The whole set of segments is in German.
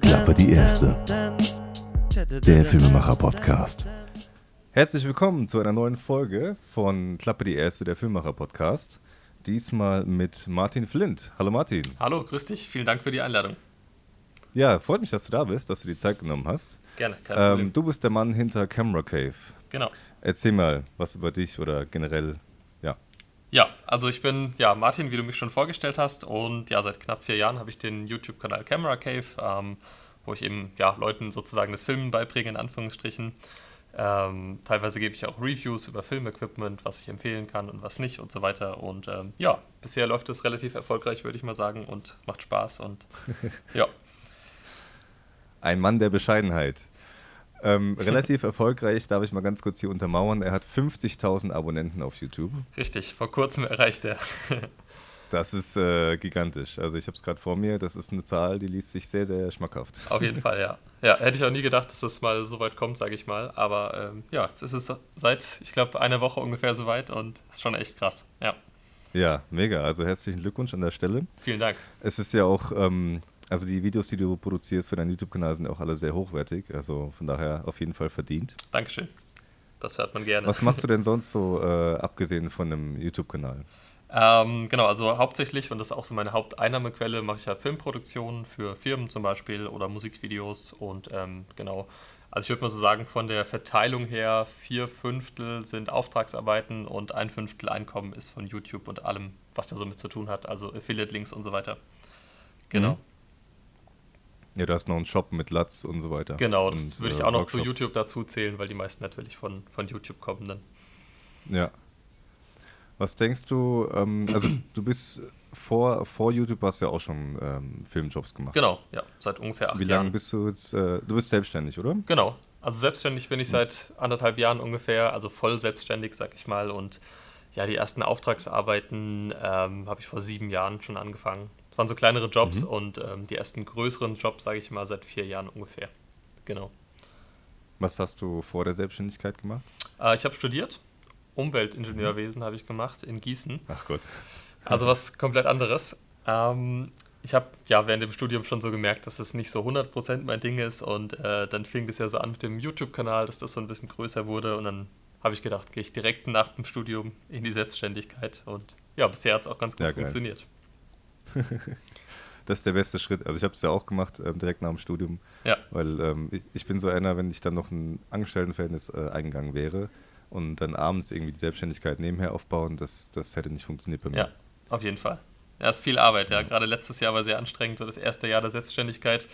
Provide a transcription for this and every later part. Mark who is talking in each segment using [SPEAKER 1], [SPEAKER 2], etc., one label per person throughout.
[SPEAKER 1] Klappe die erste. Der Filmemacher-Podcast.
[SPEAKER 2] Herzlich willkommen zu einer neuen Folge von Klappe die erste, der Filmemacher-Podcast. Diesmal mit Martin Flint. Hallo Martin.
[SPEAKER 3] Hallo, grüß dich. Vielen Dank für die Einladung.
[SPEAKER 2] Ja, freut mich, dass du da bist, dass du die Zeit genommen hast.
[SPEAKER 3] Gerne, kein Problem.
[SPEAKER 2] Ähm, du bist der Mann hinter Camera Cave.
[SPEAKER 3] Genau.
[SPEAKER 2] Erzähl mal was über dich oder generell, ja.
[SPEAKER 3] Ja, also ich bin ja Martin, wie du mich schon vorgestellt hast, und ja, seit knapp vier Jahren habe ich den YouTube-Kanal Camera Cave, ähm, wo ich eben ja Leuten sozusagen das Filmen beibringe, in Anführungsstrichen. Ähm, teilweise gebe ich auch Reviews über Filmequipment, was ich empfehlen kann und was nicht und so weiter. Und ähm, ja, bisher läuft es relativ erfolgreich, würde ich mal sagen, und macht Spaß. Und ja.
[SPEAKER 2] Ein Mann der Bescheidenheit. Ähm, relativ erfolgreich, darf ich mal ganz kurz hier untermauern. Er hat 50.000 Abonnenten auf YouTube.
[SPEAKER 3] Richtig, vor kurzem erreicht er.
[SPEAKER 2] Das ist äh, gigantisch. Also ich habe es gerade vor mir. Das ist eine Zahl, die liest sich sehr, sehr schmackhaft.
[SPEAKER 3] Auf jeden Fall, ja. Ja, hätte ich auch nie gedacht, dass das mal so weit kommt, sage ich mal. Aber ähm, ja, jetzt ist es seit, ich glaube, einer Woche ungefähr so weit und ist schon echt krass. Ja.
[SPEAKER 2] Ja, mega. Also herzlichen Glückwunsch an der Stelle.
[SPEAKER 3] Vielen Dank.
[SPEAKER 2] Es ist ja auch, ähm, also die Videos, die du produzierst für deinen YouTube-Kanal, sind auch alle sehr hochwertig. Also von daher auf jeden Fall verdient.
[SPEAKER 3] Dankeschön. Das hört man gerne.
[SPEAKER 2] Was machst du denn sonst so, äh, abgesehen von einem YouTube-Kanal?
[SPEAKER 3] Ähm, genau, also hauptsächlich, und das ist auch so meine Haupteinnahmequelle, mache ich ja Filmproduktionen für Firmen zum Beispiel oder Musikvideos und ähm, genau. Also ich würde mal so sagen, von der Verteilung her, vier Fünftel sind Auftragsarbeiten und ein Fünftel Einkommen ist von YouTube und allem, was da so mit zu tun hat, also Affiliate-Links und so weiter. Genau.
[SPEAKER 2] Mhm. Ja, du hast noch einen Shop mit Latz und so weiter.
[SPEAKER 3] Genau, das
[SPEAKER 2] und,
[SPEAKER 3] würde ich
[SPEAKER 2] äh,
[SPEAKER 3] auch noch
[SPEAKER 2] Workshop.
[SPEAKER 3] zu YouTube dazu zählen, weil die meisten natürlich von, von YouTube kommen dann.
[SPEAKER 2] Ja. Was denkst du, ähm, also du bist vor, vor YouTube hast du ja auch schon ähm, Filmjobs gemacht.
[SPEAKER 3] Genau, ja, seit ungefähr acht
[SPEAKER 2] Wie
[SPEAKER 3] Jahren.
[SPEAKER 2] lange bist du jetzt, äh, du bist selbstständig, oder?
[SPEAKER 3] Genau. Also selbstständig bin ich seit anderthalb Jahren ungefähr, also voll selbstständig, sag ich mal. Und ja, die ersten Auftragsarbeiten ähm, habe ich vor sieben Jahren schon angefangen. Das waren so kleinere Jobs
[SPEAKER 2] Mhm.
[SPEAKER 3] und ähm, die ersten größeren Jobs, sage ich mal, seit vier Jahren ungefähr. Genau.
[SPEAKER 2] Was hast du vor der Selbstständigkeit gemacht?
[SPEAKER 3] Äh, ich habe studiert. Umweltingenieurwesen habe ich gemacht in Gießen.
[SPEAKER 2] Ach Gott.
[SPEAKER 3] Also was komplett anderes. Ähm, ich habe ja während dem Studium schon so gemerkt, dass es nicht so 100% mein Ding ist und äh, dann fing das ja so an mit dem YouTube-Kanal, dass das so ein bisschen größer wurde und dann habe ich gedacht, gehe ich direkt nach dem Studium in die Selbstständigkeit und ja, bisher hat es auch ganz gut
[SPEAKER 2] Ja,
[SPEAKER 3] funktioniert.
[SPEAKER 2] Das ist der beste Schritt. Also ich habe es ja auch gemacht, ähm, direkt nach dem Studium,
[SPEAKER 3] Ja,
[SPEAKER 2] weil ähm, ich, ich bin so einer, wenn ich dann noch ein Angestelltenverhältnis äh, eingegangen wäre und dann abends irgendwie die Selbstständigkeit nebenher aufbauen, das, das hätte nicht funktioniert bei mir.
[SPEAKER 3] ja, auf jeden Fall. Ja, ist viel Arbeit, ja. Gerade letztes Jahr war sehr anstrengend, so das erste Jahr der Selbstständigkeit.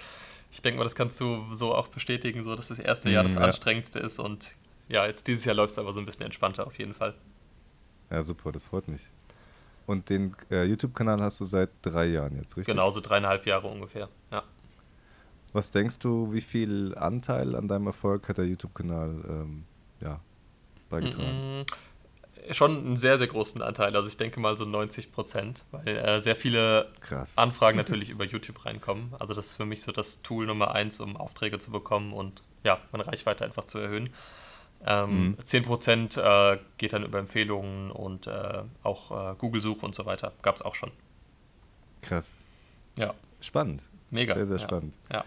[SPEAKER 3] Ich denke mal, das kannst du so auch bestätigen, so dass das erste Jahr
[SPEAKER 2] Mm,
[SPEAKER 3] das
[SPEAKER 2] ja.
[SPEAKER 3] anstrengendste ist und ja, jetzt dieses Jahr läuft es aber so ein bisschen entspannter auf jeden Fall.
[SPEAKER 2] Ja, super, das freut mich. Und den äh, YouTube-Kanal hast du seit drei Jahren jetzt, richtig?
[SPEAKER 3] Genau, so dreieinhalb Jahre ungefähr. Ja.
[SPEAKER 2] Was denkst du, wie viel Anteil an deinem Erfolg hat der YouTube-Kanal ähm, ja, beigetragen?
[SPEAKER 3] Mm, Schon einen sehr, sehr großen Anteil. Also ich denke mal so 90 Prozent, weil äh, sehr viele
[SPEAKER 2] Krass.
[SPEAKER 3] Anfragen natürlich über YouTube reinkommen. Also das ist für mich so das Tool Nummer eins, um Aufträge zu bekommen und ja, meine Reichweite einfach zu erhöhen. Ähm,
[SPEAKER 2] Mhm.
[SPEAKER 3] 10 Prozent äh, geht dann über Empfehlungen und äh, auch äh, Google-Suche und so weiter. Gab es auch schon.
[SPEAKER 2] Krass.
[SPEAKER 3] Ja,
[SPEAKER 2] Spannend.
[SPEAKER 3] mega.
[SPEAKER 2] Sehr, sehr
[SPEAKER 3] ja.
[SPEAKER 2] spannend.
[SPEAKER 3] Ja.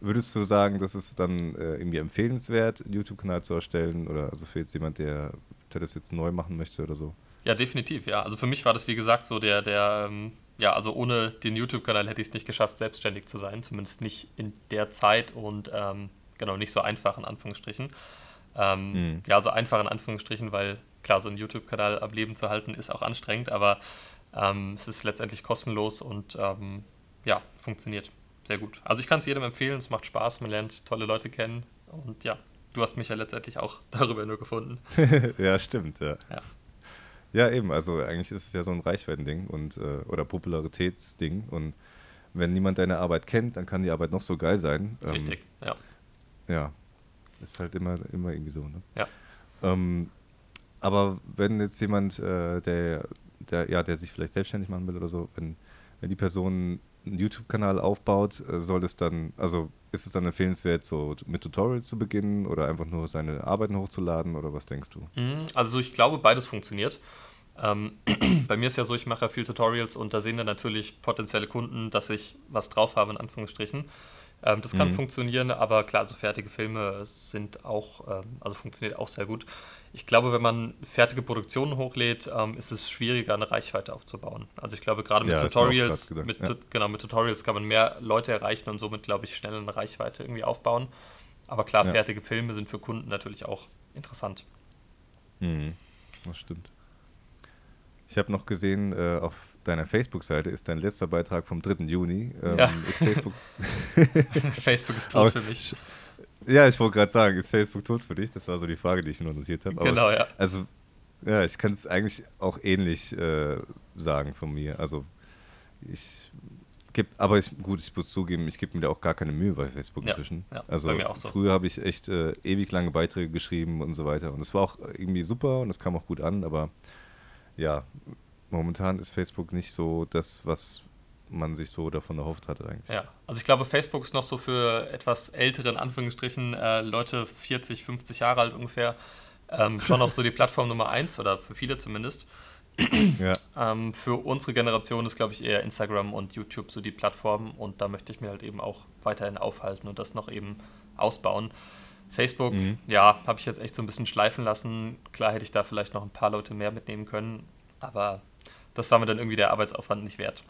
[SPEAKER 2] Würdest du sagen, das ist dann äh, irgendwie empfehlenswert, einen YouTube-Kanal zu erstellen? Oder also für jetzt jemand, der, der das jetzt neu machen möchte oder so?
[SPEAKER 3] Ja, definitiv, ja. Also für mich war das, wie gesagt, so der, der, ähm, ja, also ohne den YouTube-Kanal hätte ich es nicht geschafft, selbstständig zu sein. Zumindest nicht in der Zeit und ähm, genau, nicht so einfach in Anführungsstrichen. Ähm,
[SPEAKER 2] Mhm.
[SPEAKER 3] Ja, also einfach in Anführungsstrichen, weil klar, so einen YouTube-Kanal am Leben zu halten, ist auch anstrengend, aber ähm, es ist letztendlich kostenlos und ähm, ja, funktioniert sehr gut. Also ich kann es jedem empfehlen, es macht Spaß, man lernt tolle Leute kennen und ja, du hast mich ja letztendlich auch darüber nur gefunden.
[SPEAKER 2] ja, stimmt, ja.
[SPEAKER 3] Ja.
[SPEAKER 2] Ja, eben, also eigentlich ist es ja so ein Reichweitending und äh, oder Popularitätsding und wenn niemand deine Arbeit kennt, dann kann die Arbeit noch so geil sein. Ähm,
[SPEAKER 3] Richtig, ja.
[SPEAKER 2] Ja, ist halt immer, immer irgendwie so. Ne?
[SPEAKER 3] Ja.
[SPEAKER 2] Ähm, aber wenn jetzt jemand, äh, der, der, ja, der sich vielleicht selbstständig machen will oder so, wenn, wenn die Person einen YouTube-Kanal aufbaut, äh, soll es dann, also ist es dann empfehlenswert, so mit Tutorials zu beginnen oder einfach nur seine Arbeiten hochzuladen oder was denkst du?
[SPEAKER 3] Mhm, also ich glaube, beides funktioniert. Ähm, bei mir ist ja so, ich mache ja viel Tutorials und da sehen dann natürlich potenzielle Kunden, dass ich was drauf habe, in Anführungsstrichen. Ähm, das kann mhm. funktionieren, aber klar, so fertige Filme sind auch, ähm, also funktioniert auch sehr gut. Ich glaube, wenn man fertige Produktionen hochlädt, ähm, ist es schwieriger, eine Reichweite aufzubauen. Also ich glaube, gerade mit ja, Tutorials, mit, ja. genau, mit Tutorials kann man mehr Leute erreichen und somit, glaube ich, schnell eine Reichweite irgendwie aufbauen. Aber klar, ja. fertige Filme sind für Kunden natürlich auch interessant.
[SPEAKER 2] Mhm. Das stimmt. Ich habe noch gesehen, äh, auf deiner Facebook-Seite ist dein letzter Beitrag vom 3. Juni.
[SPEAKER 3] Ähm, ja. Ist Facebook Facebook ist tot für mich.
[SPEAKER 2] Ja, ich wollte gerade sagen, ist Facebook tot für dich? Das war so die Frage, die ich mir noch notiert habe.
[SPEAKER 3] Genau, es, ja.
[SPEAKER 2] Also, ja, ich kann es eigentlich auch ähnlich äh, sagen von mir. Also, ich gebe, aber ich, gut, ich muss zugeben, ich gebe mir da auch gar keine Mühe bei Facebook ja, inzwischen. Ja, also, so. früher habe ich echt äh, ewig lange Beiträge geschrieben und so weiter. Und es war auch irgendwie super und es kam auch gut an, aber ja, momentan ist Facebook nicht so das, was man sich so davon erhofft hatte eigentlich.
[SPEAKER 3] Ja, also ich glaube, Facebook ist noch so für etwas ältere, in Anführungsstrichen, äh, Leute 40, 50 Jahre alt ungefähr, ähm, schon noch so die Plattform Nummer eins oder für viele zumindest. ja. ähm, für unsere Generation ist, glaube ich, eher Instagram und YouTube so die Plattform und da möchte ich mir halt eben auch weiterhin aufhalten und das noch eben ausbauen. Facebook, mhm. ja, habe ich jetzt echt so ein bisschen schleifen lassen. Klar hätte ich da vielleicht noch ein paar Leute mehr mitnehmen können, aber das war mir dann irgendwie der Arbeitsaufwand nicht wert.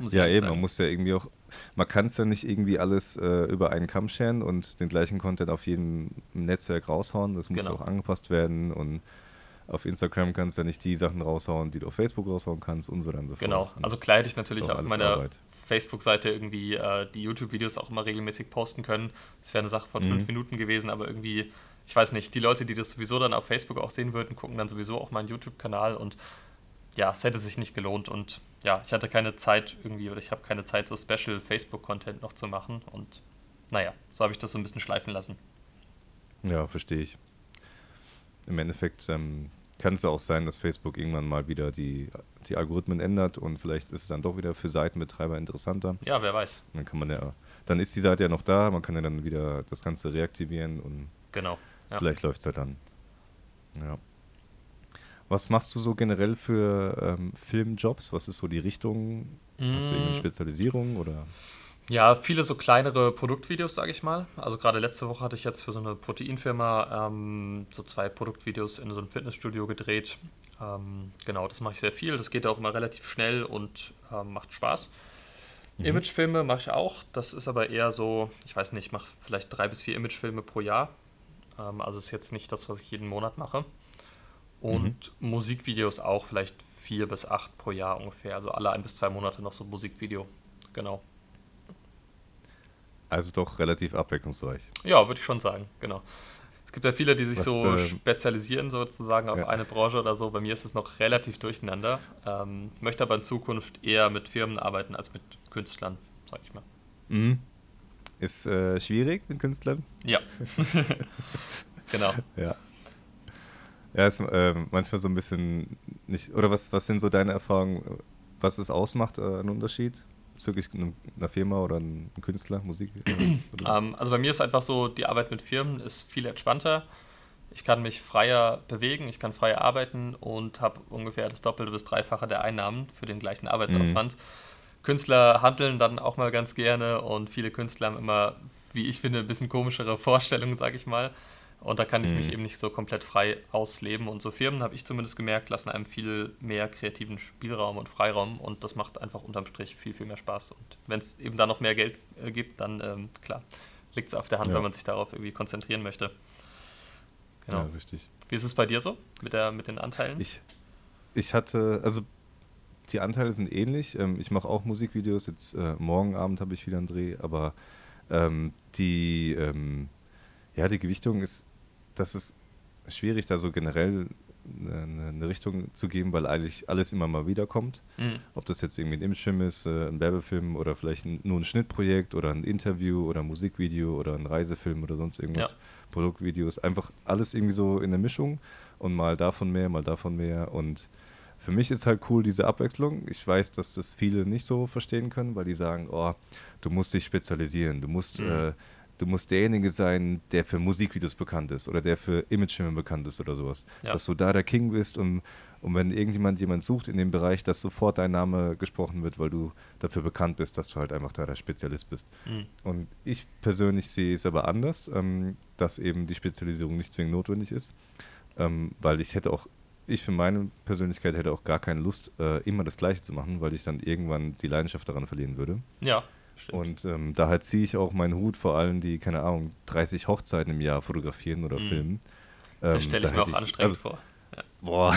[SPEAKER 2] Ja, eben, sagen. man muss ja irgendwie auch, man kann es dann nicht irgendwie alles äh, über einen Kamm scheren und den gleichen Content auf jedem Netzwerk raushauen. Das muss genau. auch angepasst werden und auf Instagram kannst du ja nicht die Sachen raushauen, die du auf Facebook raushauen kannst und so dann so
[SPEAKER 3] genau. fort. Genau, also klar hätte ich natürlich auf meiner Facebook-Seite irgendwie äh, die YouTube-Videos auch immer regelmäßig posten können. Das wäre eine Sache von mhm. fünf Minuten gewesen, aber irgendwie, ich weiß nicht, die Leute, die das sowieso dann auf Facebook auch sehen würden, gucken dann sowieso auch meinen YouTube-Kanal und ja, es hätte sich nicht gelohnt und ja, ich hatte keine Zeit irgendwie oder ich habe keine Zeit, so Special Facebook-Content noch zu machen und naja, so habe ich das so ein bisschen schleifen lassen.
[SPEAKER 2] Ja, verstehe ich. Im Endeffekt ähm, kann es ja auch sein, dass Facebook irgendwann mal wieder die, die Algorithmen ändert und vielleicht ist es dann doch wieder für Seitenbetreiber interessanter.
[SPEAKER 3] Ja, wer weiß.
[SPEAKER 2] Dann kann man ja, dann ist die Seite ja noch da, man kann ja dann wieder das Ganze reaktivieren und
[SPEAKER 3] genau,
[SPEAKER 2] ja. vielleicht läuft es ja dann. Ja. Was machst du so generell für ähm, Filmjobs? Was ist so die Richtung? Hast du irgendwie mm. Spezialisierung oder?
[SPEAKER 3] Ja, viele so kleinere Produktvideos, sage ich mal. Also gerade letzte Woche hatte ich jetzt für so eine Proteinfirma ähm, so zwei Produktvideos in so einem Fitnessstudio gedreht. Ähm, genau, das mache ich sehr viel. Das geht auch immer relativ schnell und ähm, macht Spaß. Mhm. Imagefilme mache ich auch. Das ist aber eher so, ich weiß nicht, ich mache vielleicht drei bis vier Imagefilme pro Jahr. Ähm, also ist jetzt nicht das, was ich jeden Monat mache. Und mhm. Musikvideos auch vielleicht vier bis acht pro Jahr ungefähr. Also alle ein bis zwei Monate noch so ein Musikvideo. Genau.
[SPEAKER 2] Also doch relativ abwechslungsreich.
[SPEAKER 3] Ja, würde ich schon sagen, genau. Es gibt ja viele, die sich Was, so äh, spezialisieren sozusagen auf ja. eine Branche oder so. Bei mir ist es noch relativ durcheinander. Ähm, möchte aber in Zukunft eher mit Firmen arbeiten als mit Künstlern, sag ich mal.
[SPEAKER 2] Mhm. Ist äh, schwierig mit Künstlern?
[SPEAKER 3] Ja. genau.
[SPEAKER 2] Ja. Ja, ist äh, manchmal so ein bisschen nicht. Oder was, was sind so deine Erfahrungen, was es ausmacht, äh, ein Unterschied bezüglich einer Firma oder einem Künstler, Musik?
[SPEAKER 3] ähm, also bei mir ist einfach so, die Arbeit mit Firmen ist viel entspannter. Ich kann mich freier bewegen, ich kann freier arbeiten und habe ungefähr das Doppelte bis Dreifache der Einnahmen für den gleichen Arbeitsaufwand. Mhm. Künstler handeln dann auch mal ganz gerne und viele Künstler haben immer, wie ich finde, ein bisschen komischere Vorstellungen, sage ich mal. Und da kann ich mhm. mich eben nicht so komplett frei ausleben. Und so Firmen, habe ich zumindest gemerkt, lassen einem viel mehr kreativen Spielraum und Freiraum. Und das macht einfach unterm Strich viel, viel mehr Spaß. Und wenn es eben da noch mehr Geld äh, gibt, dann ähm, klar, liegt es auf der Hand, ja. wenn man sich darauf irgendwie konzentrieren möchte.
[SPEAKER 2] Genau. Ja, richtig.
[SPEAKER 3] Wie ist es bei dir so mit, der, mit den Anteilen?
[SPEAKER 2] Ich, ich hatte, also die Anteile sind ähnlich. Ähm, ich mache auch Musikvideos. Jetzt äh, morgen Abend habe ich wieder einen Dreh, aber ähm, die, ähm, ja, die Gewichtung ist das ist schwierig, da so generell eine, eine, Richtung zu geben, weil eigentlich alles immer mal wieder kommt. Mhm. Ob das jetzt irgendwie ein Imagefilm ist, äh, ein Werbefilm oder vielleicht nur ein Schnittprojekt oder ein Interview oder ein Musikvideo oder ein Reisefilm oder sonst irgendwas, ja. Produktvideos, einfach alles irgendwie so in der Mischung und mal davon mehr, mal davon mehr und für mich ist halt cool diese Abwechslung. Ich weiß, dass das viele nicht so verstehen können, weil die sagen, oh, du musst dich spezialisieren, du musst, mhm. äh, du musst derjenige sein, der für Musikvideos bekannt ist oder der für Imagefilme bekannt ist oder sowas. Ja. Dass du da der King bist und, und wenn irgendjemand jemand sucht in dem Bereich, dass sofort dein Name gesprochen wird, weil du dafür bekannt bist, dass du halt einfach da der Spezialist bist. Mhm. Und ich persönlich sehe es aber anders, ähm, dass eben die Spezialisierung nicht zwingend notwendig ist, ähm, weil ich hätte auch ich für meine Persönlichkeit hätte auch gar keine Lust, äh, immer das Gleiche zu machen, weil ich dann irgendwann die Leidenschaft daran verlieren würde.
[SPEAKER 3] Ja,
[SPEAKER 2] stimmt. Und ähm, daher ziehe ich auch meinen Hut vor allen, die, keine Ahnung, 30 Hochzeiten im Jahr fotografieren oder mhm. filmen.
[SPEAKER 3] Ähm, das stelle ich da mir auch ich, anstrengend also, vor.
[SPEAKER 2] Ja. Boah.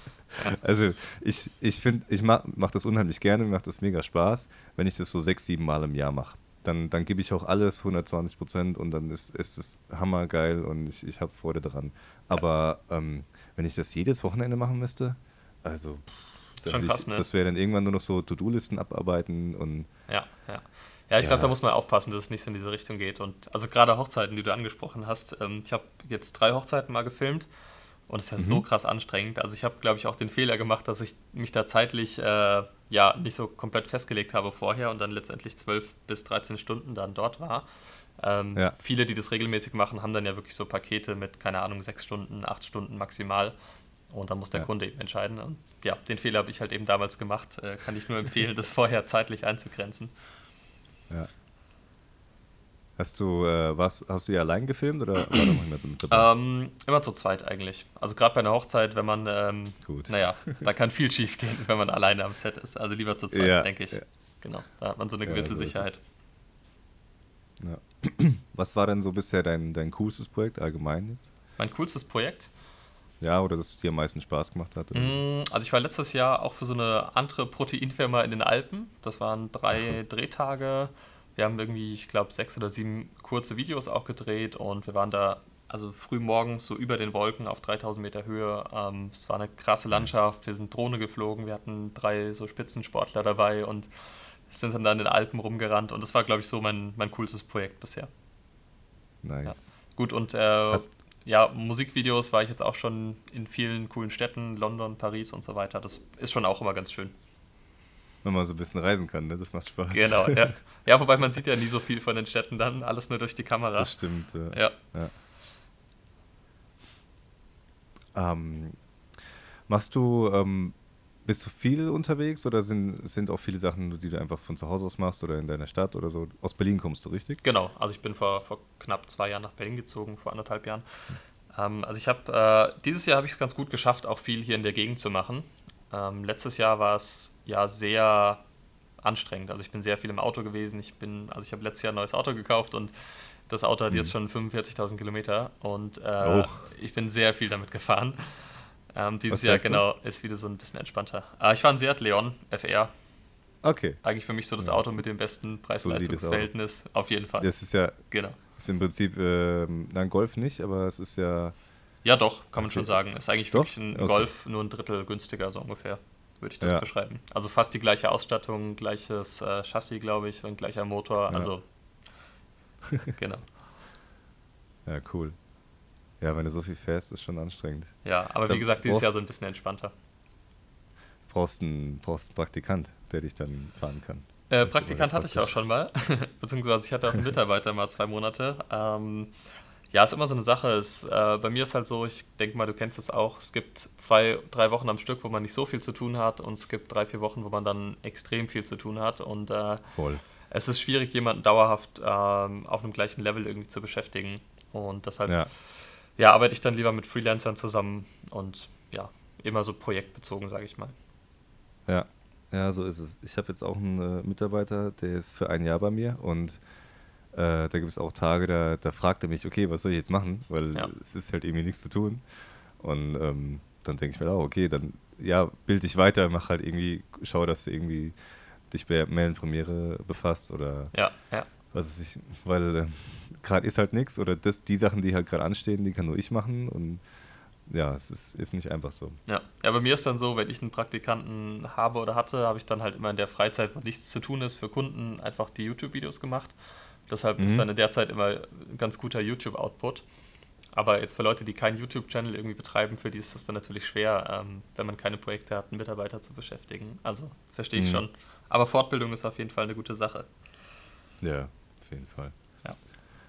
[SPEAKER 2] also ich, ich finde, ich mache mach das unheimlich gerne, mir macht das mega Spaß, wenn ich das so sechs, sieben Mal im Jahr mache. Dann, dann gebe ich auch alles 120 Prozent und dann ist, ist es hammergeil und ich, ich habe Freude daran. Aber ja. ähm, wenn ich das jedes Wochenende machen müsste, also
[SPEAKER 3] Schon krass,
[SPEAKER 2] ich,
[SPEAKER 3] ne?
[SPEAKER 2] das wäre dann irgendwann nur noch so To-Do-Listen abarbeiten und.
[SPEAKER 3] Ja, ja. Ja, ich ja. glaube, da muss man aufpassen, dass es nicht so in diese Richtung geht. Und also gerade Hochzeiten, die du angesprochen hast, ähm, ich habe jetzt drei Hochzeiten mal gefilmt und es ist ja mhm. so krass anstrengend. Also ich habe, glaube ich, auch den Fehler gemacht, dass ich mich da zeitlich äh, ja nicht so komplett festgelegt habe vorher und dann letztendlich 12 bis 13 Stunden dann dort war. Ähm, ja. Viele, die das regelmäßig machen, haben dann ja wirklich so Pakete mit, keine Ahnung, sechs Stunden, acht Stunden maximal. Und dann muss der ja. Kunde eben entscheiden. Und ja, den Fehler habe ich halt eben damals gemacht. Äh, kann ich nur empfehlen, das vorher zeitlich einzugrenzen.
[SPEAKER 2] Ja. Hast du, äh, was, hast du ja allein gefilmt oder war da noch jemand mit dabei?
[SPEAKER 3] Ähm, immer zu zweit eigentlich. Also gerade bei einer Hochzeit, wenn man, ähm, Gut. naja, da kann viel schief gehen, wenn man alleine am Set ist. Also lieber zu zweit, ja, denke ich. Ja. Genau, da hat man so eine gewisse ja, so Sicherheit.
[SPEAKER 2] Ja. Was war denn so bisher dein, dein coolstes Projekt allgemein jetzt?
[SPEAKER 3] Mein coolstes Projekt?
[SPEAKER 2] Ja, oder das dir am meisten Spaß gemacht hat?
[SPEAKER 3] Mm, also ich war letztes Jahr auch für so eine andere Proteinfirma in den Alpen. Das waren drei Drehtage. Wir haben irgendwie, ich glaube, sechs oder sieben kurze Videos auch gedreht und wir waren da also früh morgens so über den Wolken auf 3000 Meter Höhe. Ähm, es war eine krasse Landschaft. Wir sind Drohne geflogen. Wir hatten drei so Spitzensportler dabei und sind dann da in den Alpen rumgerannt und das war, glaube ich, so mein, mein coolstes Projekt bisher.
[SPEAKER 2] Nice.
[SPEAKER 3] Ja. Gut, und äh, ja, Musikvideos war ich jetzt auch schon in vielen coolen Städten, London, Paris und so weiter. Das ist schon auch immer ganz schön.
[SPEAKER 2] Wenn man so ein bisschen reisen kann, ne? das macht Spaß.
[SPEAKER 3] Genau, ja. Ja, wobei man sieht ja nie so viel von den Städten dann, alles nur durch die Kamera.
[SPEAKER 2] Das stimmt,
[SPEAKER 3] ja.
[SPEAKER 2] ja. ja. Ähm, machst du ähm, bist du viel unterwegs oder sind, sind auch viele Sachen, die du einfach von zu Hause aus machst oder in deiner Stadt oder so? Aus Berlin kommst du, richtig?
[SPEAKER 3] Genau, also ich bin vor, vor knapp zwei Jahren nach Berlin gezogen, vor anderthalb Jahren. Ähm, also ich habe, äh, dieses Jahr habe ich es ganz gut geschafft, auch viel hier in der Gegend zu machen. Ähm, letztes Jahr war es ja sehr anstrengend. Also ich bin sehr viel im Auto gewesen. Ich bin, also ich habe letztes Jahr ein neues Auto gekauft und das Auto hat mhm. jetzt schon 45.000 Kilometer und äh, ich bin sehr viel damit gefahren. Ähm, dieses Jahr, genau, ist wieder so ein bisschen entspannter. Aber ah, ich fahre ein Seat Leon FR.
[SPEAKER 2] Okay.
[SPEAKER 3] Eigentlich für mich so das Auto mit dem besten Preis-Leistungs-Verhältnis, auf jeden Fall.
[SPEAKER 2] Das ist ja, genau. ist im Prinzip, äh, ein Golf nicht, aber es ist ja.
[SPEAKER 3] Ja, doch, kann man schon sagen. Ist eigentlich doch? wirklich ein okay. Golf, nur ein Drittel günstiger, so ungefähr, würde ich das ja. beschreiben. Also fast die gleiche Ausstattung, gleiches äh, Chassis, glaube ich, und gleicher Motor. Ja. Also, genau.
[SPEAKER 2] Ja, cool. Ja, wenn du so viel fährst, ist schon anstrengend.
[SPEAKER 3] Ja, aber dann wie gesagt, dieses Jahr so ein bisschen entspannter.
[SPEAKER 2] Brauchst einen, brauchst einen Praktikant, der dich dann fahren kann.
[SPEAKER 3] Äh, Praktikant hatte ich auch schon mal. Beziehungsweise ich hatte auch einen Mitarbeiter mal zwei Monate. Ähm, ja, ist immer so eine Sache. Ist, äh, bei mir ist halt so, ich denke mal, du kennst es auch. Es gibt zwei, drei Wochen am Stück, wo man nicht so viel zu tun hat und es gibt drei, vier Wochen, wo man dann extrem viel zu tun hat. Und äh,
[SPEAKER 2] Voll.
[SPEAKER 3] es ist schwierig, jemanden dauerhaft ähm, auf einem gleichen Level irgendwie zu beschäftigen. Und deshalb ja ja, arbeite ich dann lieber mit Freelancern zusammen und ja, immer so projektbezogen, sage ich mal.
[SPEAKER 2] Ja, ja, so ist es. Ich habe jetzt auch einen äh, Mitarbeiter, der ist für ein Jahr bei mir und äh, da gibt es auch Tage, da, da fragt er mich, okay, was soll ich jetzt machen? Weil ja. es ist halt irgendwie nichts zu tun. Und ähm, dann denke ich mir auch, okay, dann ja, bild dich weiter, mach halt irgendwie, schau, dass du irgendwie dich bei Mail Premiere befasst oder
[SPEAKER 3] ja, ja
[SPEAKER 2] was weiß ich, weil äh, gerade ist halt nichts oder das, die Sachen, die halt gerade anstehen, die kann nur ich machen und ja, es ist, ist nicht einfach so.
[SPEAKER 3] Ja. ja, bei mir ist dann so, wenn ich einen Praktikanten habe oder hatte, habe ich dann halt immer in der Freizeit, wo nichts zu tun ist, für Kunden einfach die YouTube-Videos gemacht. Deshalb mhm. ist dann in der Zeit immer ein ganz guter YouTube-Output. Aber jetzt für Leute, die keinen YouTube-Channel irgendwie betreiben, für die ist das dann natürlich schwer, ähm, wenn man keine Projekte hat, einen Mitarbeiter zu beschäftigen. Also verstehe ich mhm. schon. Aber Fortbildung ist auf jeden Fall eine gute Sache.
[SPEAKER 2] Ja, auf jeden Fall.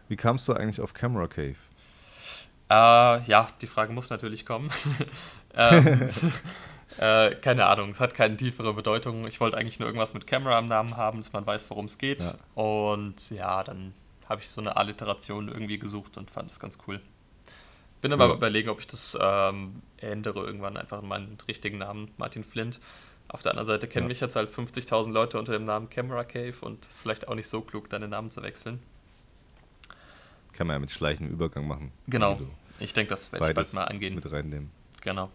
[SPEAKER 2] Wie kamst du eigentlich auf Camera Cave?
[SPEAKER 3] Äh, ja, die Frage muss natürlich kommen. ähm, äh, keine Ahnung, es hat keine tiefere Bedeutung. Ich wollte eigentlich nur irgendwas mit Camera im Namen haben, dass man weiß, worum es geht. Ja. Und ja, dann habe ich so eine Alliteration irgendwie gesucht und fand das ganz cool. Bin aber ja. überlegen, ob ich das ähm, ändere irgendwann einfach in meinen richtigen Namen, Martin Flint. Auf der anderen Seite kennen ja. mich jetzt halt 50.000 Leute unter dem Namen Camera Cave und es ist vielleicht auch nicht so klug, deinen Namen zu wechseln.
[SPEAKER 2] Kann man ja mit schleichendem Übergang machen.
[SPEAKER 3] Genau. Also ich denke, das werde ich bald mal angehen.
[SPEAKER 2] Mit reinnehmen.
[SPEAKER 3] Genau.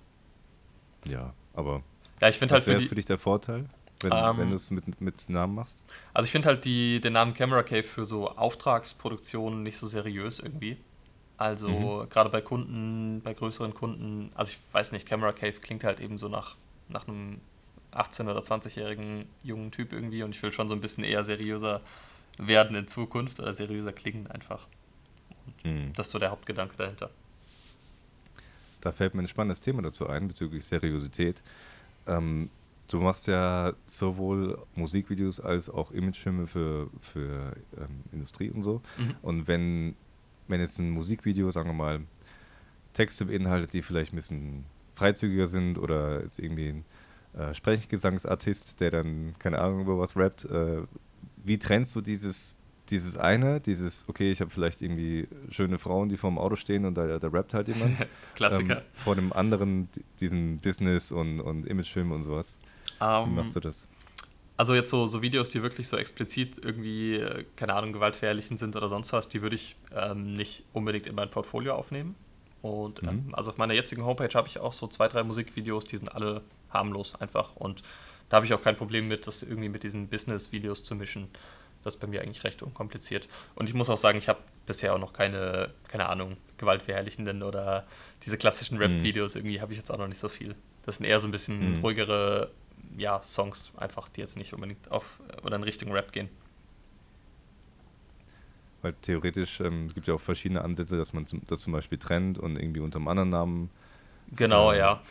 [SPEAKER 2] Ja, aber.
[SPEAKER 3] Ja, ich finde halt.
[SPEAKER 2] Was wäre für dich der Vorteil? wenn, ähm, wenn du es mit, mit Namen machst?
[SPEAKER 3] Also ich finde halt die, den Namen Camera Cave für so Auftragsproduktionen nicht so seriös irgendwie. Also mhm. gerade bei Kunden, bei größeren Kunden, also ich weiß nicht, Camera Cave klingt halt eben so nach, nach einem 18- oder 20-jährigen jungen Typ irgendwie und ich will schon so ein bisschen eher seriöser werden in Zukunft oder seriöser klingen einfach. Mhm. Das ist so der Hauptgedanke dahinter.
[SPEAKER 2] Da fällt mir ein spannendes Thema dazu ein bezüglich Seriosität. Ähm, du machst ja sowohl Musikvideos als auch Imagefilme für, für ähm, Industrie und so. Mhm. Und wenn, wenn jetzt ein Musikvideo, sagen wir mal, Texte beinhaltet, die vielleicht ein bisschen freizügiger sind oder ist irgendwie ein äh, Sprechgesangsartist, der dann, keine Ahnung, über was rappt, äh, wie trennst du dieses dieses eine, dieses, okay, ich habe vielleicht irgendwie schöne Frauen, die vor dem Auto stehen und da, da rappt halt jemand.
[SPEAKER 3] Klassiker.
[SPEAKER 2] Ähm, vor dem anderen, diesem Business und, und Imagefilm und sowas. Um, Wie ähm, machst du das?
[SPEAKER 3] Also jetzt so, so Videos, die wirklich so explizit irgendwie, äh, keine Ahnung, gewaltverherrlichen sind oder sonst was, die würde ich ähm, nicht unbedingt in mein Portfolio aufnehmen. Und ähm, mhm. also auf meiner jetzigen Homepage habe ich auch so zwei, drei Musikvideos, die sind alle harmlos einfach. Und da habe ich auch kein Problem mit, das irgendwie mit diesen Business-Videos zu mischen. Das ist bei mir eigentlich recht unkompliziert. Und ich muss auch sagen, ich habe bisher auch noch keine, keine Ahnung, gewaltverherrlichenden oder diese klassischen mhm. Rap-Videos, irgendwie habe ich jetzt auch noch nicht so viel. Das sind eher so ein bisschen mhm. ruhigere ja, Songs, einfach, die jetzt nicht unbedingt auf oder in Richtung Rap gehen.
[SPEAKER 2] Weil theoretisch ähm, es gibt ja auch verschiedene Ansätze, dass man das zum Beispiel trennt und irgendwie unter einem anderen Namen.
[SPEAKER 3] Genau, äh, ja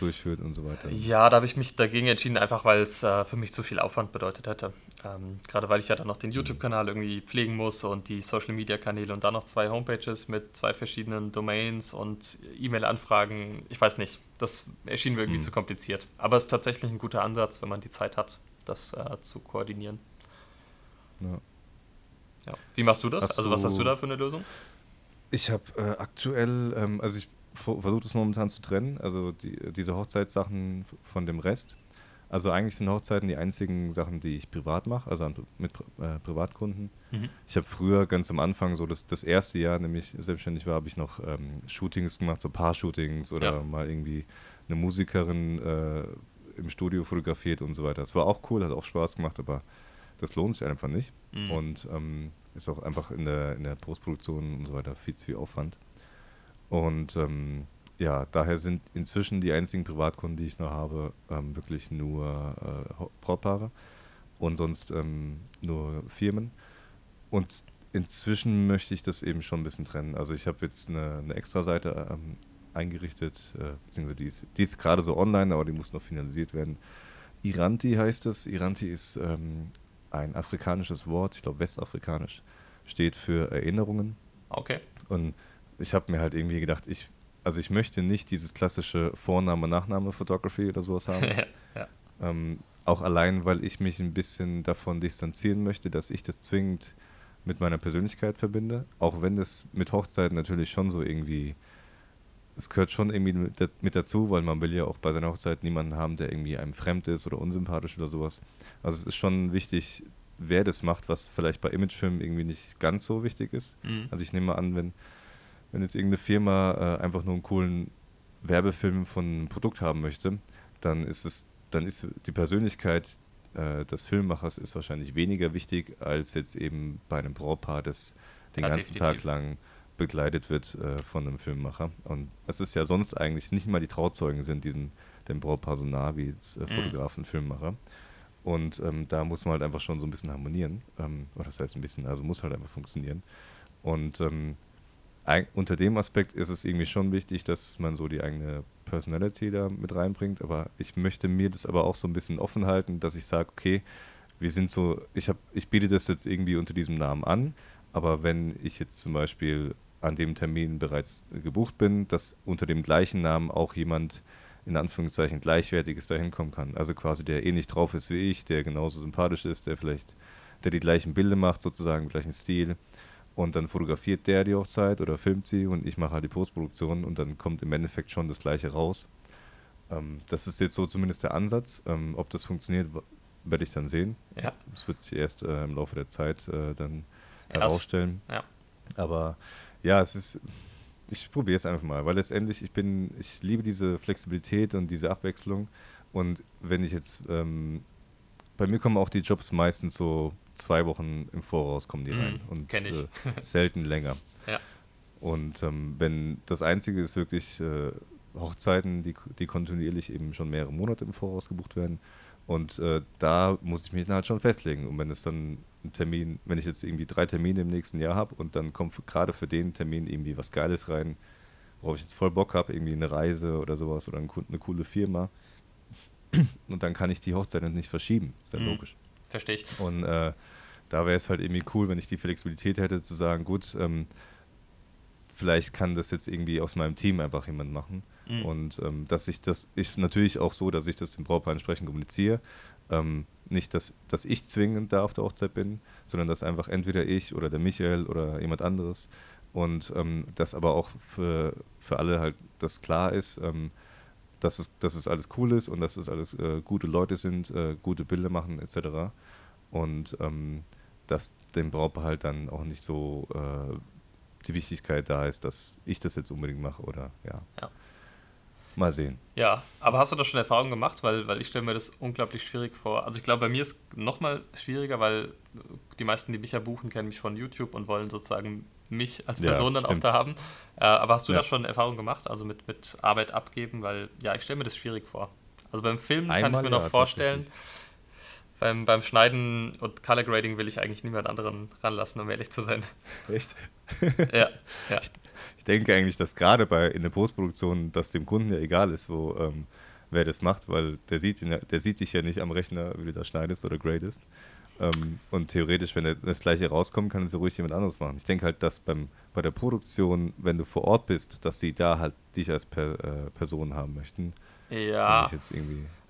[SPEAKER 2] durchführt und so weiter.
[SPEAKER 3] Ja, da habe ich mich dagegen entschieden, einfach weil es äh, für mich zu viel Aufwand bedeutet hätte. Ähm, gerade weil ich ja dann noch den. YouTube-Kanal irgendwie pflegen muss und die Social-Media-Kanäle und dann noch zwei Homepages mit zwei verschiedenen Domains und E-Mail-Anfragen. Ich weiß nicht, das erschien mir irgendwie mhm. zu kompliziert. Aber es ist tatsächlich ein guter Ansatz, wenn man die Zeit hat, das äh, zu koordinieren. Ja. ja. Wie machst du das? Hast also was hast du da für eine Lösung?
[SPEAKER 2] Ich habe äh, aktuell, ähm, also ich versuche es momentan zu trennen, also die, diese Hochzeitssachen von dem Rest. Also eigentlich sind Hochzeiten die einzigen Sachen, die ich privat mache, also mit äh, Privatkunden. Mhm. Ich habe früher ganz am Anfang, so das, das erste Jahr, nämlich selbstständig war, habe ich noch ähm, Shootings gemacht, so Paar-Shootings oder ja. mal irgendwie eine Musikerin äh, im Studio fotografiert und so weiter. Das war auch cool, hat auch Spaß gemacht, aber das lohnt sich einfach nicht. Mhm. Und ähm, ist auch einfach in der, in der Postproduktion und so weiter viel zu viel Aufwand. Und ähm, ja, daher sind inzwischen die einzigen Privatkunden, die ich noch habe, ähm, wirklich nur äh, Brautpaare und sonst ähm, nur Firmen. Und inzwischen möchte ich das eben schon ein bisschen trennen. Also ich habe jetzt eine, eine Extra-Seite ähm, eingerichtet, äh, beziehungsweise die ist, die ist gerade so online, aber die muss noch finalisiert werden. Iranti heißt es. Iranti ist ähm, ein afrikanisches Wort, ich glaube westafrikanisch, steht für Erinnerungen.
[SPEAKER 3] Okay.
[SPEAKER 2] Und ich habe mir halt irgendwie gedacht, ich, also ich möchte nicht dieses klassische Vorname, Nachname Photography oder sowas haben. ja. Ähm, auch allein, weil ich mich ein bisschen davon distanzieren möchte, dass ich das zwingend mit meiner Persönlichkeit verbinde. Auch wenn es mit Hochzeiten natürlich schon so irgendwie, es gehört schon irgendwie mit, dazu, weil man will ja auch bei seiner Hochzeit niemanden haben, der irgendwie einem fremd ist oder unsympathisch oder sowas. Also es ist schon wichtig, wer das macht, was vielleicht bei Imagefilmen irgendwie nicht ganz so wichtig ist. Mhm. Also ich nehme mal an, wenn wenn jetzt irgendeine Firma äh, einfach nur einen coolen Werbefilm von einem Produkt haben möchte, dann ist es, dann ist die Persönlichkeit äh, des Filmemachers ist wahrscheinlich weniger wichtig als jetzt eben bei einem Brautpaar, das den ja, ganzen definitiv. Tag lang begleitet wird äh, von einem Filmemacher. Und es ist ja sonst eigentlich nicht mal die Trauzeugen sind diesem dem Brautpaar so nah wie äh, Fotografen, mhm. Filmemacher. Und ähm, da muss man halt einfach schon so ein bisschen harmonieren. Ähm, oder das heißt ein bisschen, also muss halt einfach funktionieren. Und ähm, unter dem Aspekt ist es irgendwie schon wichtig, dass man so die eigene Personality da mit reinbringt. Aber ich möchte mir das aber auch so ein bisschen offen halten, dass ich sage, okay, wir sind so, ich, hab, ich biete das jetzt irgendwie unter diesem Namen an, aber wenn ich jetzt zum Beispiel an dem Termin bereits gebucht bin, dass unter dem gleichen Namen auch jemand in Anführungszeichen gleichwertiges dahin kommen kann. Also quasi der ähnlich drauf ist wie ich, der genauso sympathisch ist, der vielleicht, der die gleichen Bilder macht, sozusagen, gleichen Stil. Und dann fotografiert der die Hochzeit oder filmt sie und ich mache halt die Postproduktion und dann kommt im Endeffekt schon das gleiche raus. Ähm, das ist jetzt so zumindest der Ansatz. Ähm, ob das funktioniert, werde ich dann sehen.
[SPEAKER 3] Ja.
[SPEAKER 2] Das wird sich erst äh, im Laufe der Zeit äh, dann herausstellen.
[SPEAKER 3] Ja.
[SPEAKER 2] Aber ja, es ist, ich probiere es einfach mal, weil letztendlich ich bin, ich liebe diese Flexibilität und diese Abwechslung. Und wenn ich jetzt, ähm, bei mir kommen auch die Jobs meistens so zwei Wochen im Voraus kommen die
[SPEAKER 3] Mhm,
[SPEAKER 2] rein und. Äh, selten länger.
[SPEAKER 3] Ja.
[SPEAKER 2] Und ähm, wenn das Einzige ist wirklich äh, Hochzeiten, die, die kontinuierlich eben schon mehrere Monate im Voraus gebucht werden. Und äh, da muss ich mich dann halt schon festlegen. Und wenn es dann ein Termin, wenn ich jetzt irgendwie drei Termine im nächsten Jahr habe und dann kommt gerade für den Termin irgendwie was Geiles rein, worauf ich jetzt voll Bock habe, irgendwie eine Reise oder sowas oder ein, eine coole Firma. Und dann kann ich die Hochzeit nicht verschieben. Ist ja
[SPEAKER 3] Mhm.
[SPEAKER 2] logisch.
[SPEAKER 3] Verstehe ich.
[SPEAKER 2] Und äh, da wäre es halt irgendwie cool, wenn ich die Flexibilität hätte, zu sagen, gut, ähm, vielleicht kann das jetzt irgendwie aus meinem Team einfach jemand machen.
[SPEAKER 3] Mhm.
[SPEAKER 2] Und ähm, dass ich das ist natürlich auch so, dass ich das dem Brautpaar entsprechend kommuniziere. Ähm, nicht, dass, dass ich zwingend da auf der Hochzeit bin, sondern dass einfach entweder ich oder der Michael oder jemand anderes und ähm, dass aber auch für, für alle halt das klar ist, ähm, dass, es, dass es alles cool ist und dass es alles äh, gute Leute sind, äh, gute Bilder machen etc. Und ähm, dass dem Brautpaar halt dann auch nicht so äh, die Wichtigkeit da ist, dass ich das jetzt unbedingt mache oder ja.
[SPEAKER 3] Ja.
[SPEAKER 2] Mal sehen.
[SPEAKER 3] Ja, aber hast du da schon Erfahrungen gemacht? Weil, weil ich stelle mir das unglaublich schwierig vor. Also ich glaube, bei mir ist es nochmal schwieriger, weil die meisten, die mich ja buchen, kennen mich von YouTube und wollen sozusagen mich als
[SPEAKER 2] Ja,
[SPEAKER 3] Person dann auch da haben. Äh, aber hast du
[SPEAKER 2] Ja.
[SPEAKER 3] da schon Erfahrungen gemacht? Also mit, mit Arbeit abgeben? Weil, ja, ich stelle mir das schwierig vor. Also beim Filmen kann ich mir noch
[SPEAKER 2] ja,
[SPEAKER 3] vorstellen. Beim, beim Schneiden und Color Grading will ich eigentlich niemand anderen ranlassen, um ehrlich zu sein.
[SPEAKER 2] Echt?
[SPEAKER 3] ja, ja.
[SPEAKER 2] Ich denke eigentlich, dass gerade bei in der Postproduktion das dem Kunden ja egal ist, wo ähm, wer das macht, weil der sieht, ihn ja, der sieht dich ja nicht am Rechner, wie du da schneidest oder gradest. Ähm, und theoretisch, wenn das gleiche rauskommt, kann es ja ruhig jemand anderes machen. Ich denke halt, dass beim, bei der Produktion, wenn du vor Ort bist, dass sie da halt dich als per, äh, Person haben möchten.
[SPEAKER 3] Ja.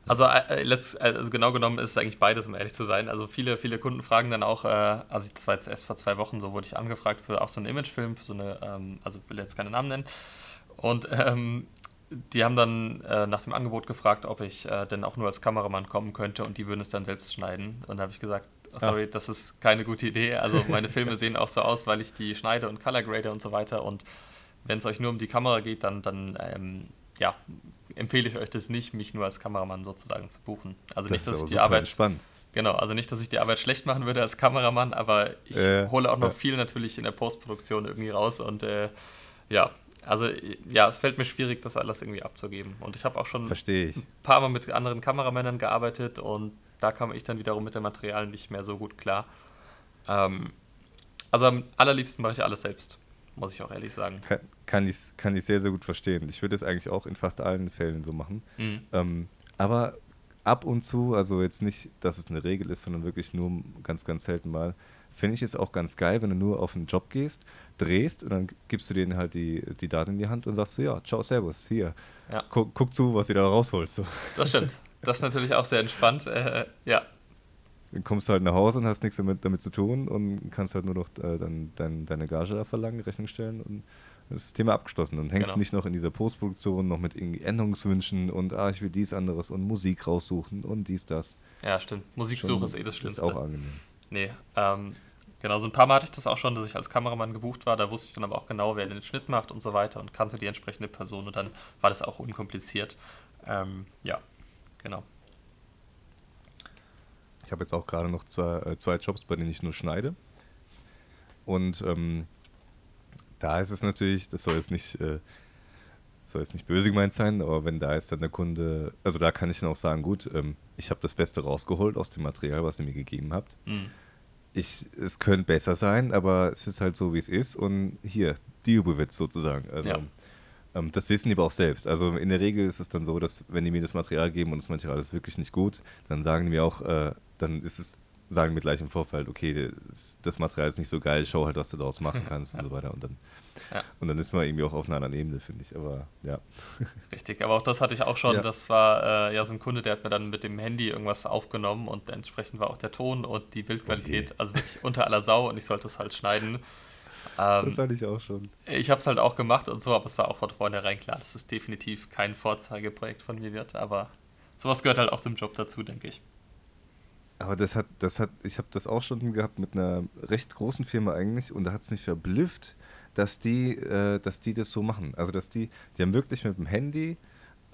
[SPEAKER 3] Also, äh, letzt, also genau genommen ist es eigentlich beides, um ehrlich zu sein. Also viele, viele Kunden fragen dann auch, äh, also das war jetzt erst vor zwei Wochen so, wurde ich angefragt für auch so einen Imagefilm, für so eine, ähm, also will jetzt keine Namen nennen. Und ähm, die haben dann äh, nach dem Angebot gefragt, ob ich äh, denn auch nur als Kameramann kommen könnte und die würden es dann selbst schneiden. Und da habe ich gesagt, sorry, das ist keine gute Idee. Also meine Filme sehen auch so aus, weil ich die schneide und color grade und so weiter. Und wenn es euch nur um die Kamera geht, dann, dann ähm, ja, empfehle ich euch das nicht, mich nur als Kameramann sozusagen zu buchen. Also nicht, dass ich die Arbeit,
[SPEAKER 2] entspannt.
[SPEAKER 3] genau, also nicht, dass ich die Arbeit schlecht machen würde als Kameramann, aber ich
[SPEAKER 2] Äh,
[SPEAKER 3] hole auch noch
[SPEAKER 2] ja.
[SPEAKER 3] viel natürlich in der Postproduktion irgendwie raus und äh, ja, also ja, es fällt mir schwierig, das alles irgendwie abzugeben. Und ich habe auch schon ein paar Mal mit anderen Kameramännern gearbeitet und da kam ich dann wiederum mit dem Material nicht mehr so gut klar. Ähm, also am allerliebsten mache ich alles selbst, muss ich auch ehrlich sagen.
[SPEAKER 2] Kann, kann, ich, kann ich sehr, sehr gut verstehen. Ich würde es eigentlich auch in fast allen Fällen so machen.
[SPEAKER 3] Mhm.
[SPEAKER 2] Ähm, aber ab und zu, also jetzt nicht, dass es eine Regel ist, sondern wirklich nur ganz, ganz selten mal, finde ich es auch ganz geil, wenn du nur auf einen Job gehst, drehst und dann gibst du denen halt die, die Daten in die Hand und sagst so, ja, ciao, servus, hier,
[SPEAKER 3] Ja.
[SPEAKER 2] guck, guck zu, was ihr da rausholst. So.
[SPEAKER 3] Das stimmt. Das ist natürlich auch sehr entspannt. Äh, ja,
[SPEAKER 2] Dann kommst du halt nach Hause und hast nichts damit, damit zu tun und kannst halt nur noch äh, dann dein, deine Gage da verlangen, Rechnung stellen und dann ist das Thema abgeschlossen. Dann hängst
[SPEAKER 3] Genau.
[SPEAKER 2] du nicht noch in dieser Postproduktion noch mit irgendwie Änderungswünschen und ah, ich will dies anderes und Musik raussuchen und dies, das.
[SPEAKER 3] ja, stimmt. Musiksuche ist eh das Schlimmste.
[SPEAKER 2] Ist auch angenehm.
[SPEAKER 3] Nee, ähm, genau, so ein paar Mal hatte ich das auch schon, dass ich als Kameramann gebucht war. Da wusste ich dann aber auch genau, wer den Schnitt macht und so weiter und kannte die entsprechende Person und dann war das auch unkompliziert. Ähm, ja, genau.
[SPEAKER 2] Ich habe jetzt auch gerade noch zwei, äh, zwei Jobs, bei denen ich nur schneide. Und ähm, da ist es natürlich, das soll jetzt nicht, äh, soll jetzt nicht böse gemeint sein, aber wenn da jetzt dann der Kunde, also da kann ich dann auch sagen, gut, ähm, ich habe das Beste rausgeholt aus dem Material, was ihr mir gegeben habt.
[SPEAKER 3] Mhm.
[SPEAKER 2] ich, es könnte besser sein, aber es ist halt so, wie es ist. Und hier, Diubewitz sozusagen. Also, ja. Ähm, das wissen die aber auch selbst. Also in der Regel ist es dann so, dass wenn die mir das Material geben und das Material ist wirklich nicht gut, dann sagen die mir auch, äh, dann ist es sagen mir gleich im Vorfeld, okay, das, das, Material ist nicht so geil, schau halt, was du daraus machen kannst ja. und so weiter. Und dann, ja. und dann ist man irgendwie auch auf einer anderen Ebene, finde ich. Aber ja.
[SPEAKER 3] Richtig, aber auch das hatte ich auch schon. Ja. Das war äh, ja so ein Kunde, der hat mir dann mit dem Handy irgendwas aufgenommen und entsprechend war auch der Ton und die Bildqualität, okay. also wirklich unter aller Sau und ich sollte es halt schneiden.
[SPEAKER 2] Ähm, das hatte ich auch schon.
[SPEAKER 3] Ich habe es halt auch gemacht und so, aber es war auch von vornherein klar, dass es definitiv kein Vorzeigeprojekt von mir wird. Aber sowas gehört halt auch zum Job dazu, denke ich.
[SPEAKER 2] Aber das hat, das hat, ich habe das auch schon gehabt mit einer recht großen Firma eigentlich und da hat es mich verblüfft, dass die, äh, dass die das so machen. Also dass die, die haben wirklich mit dem Handy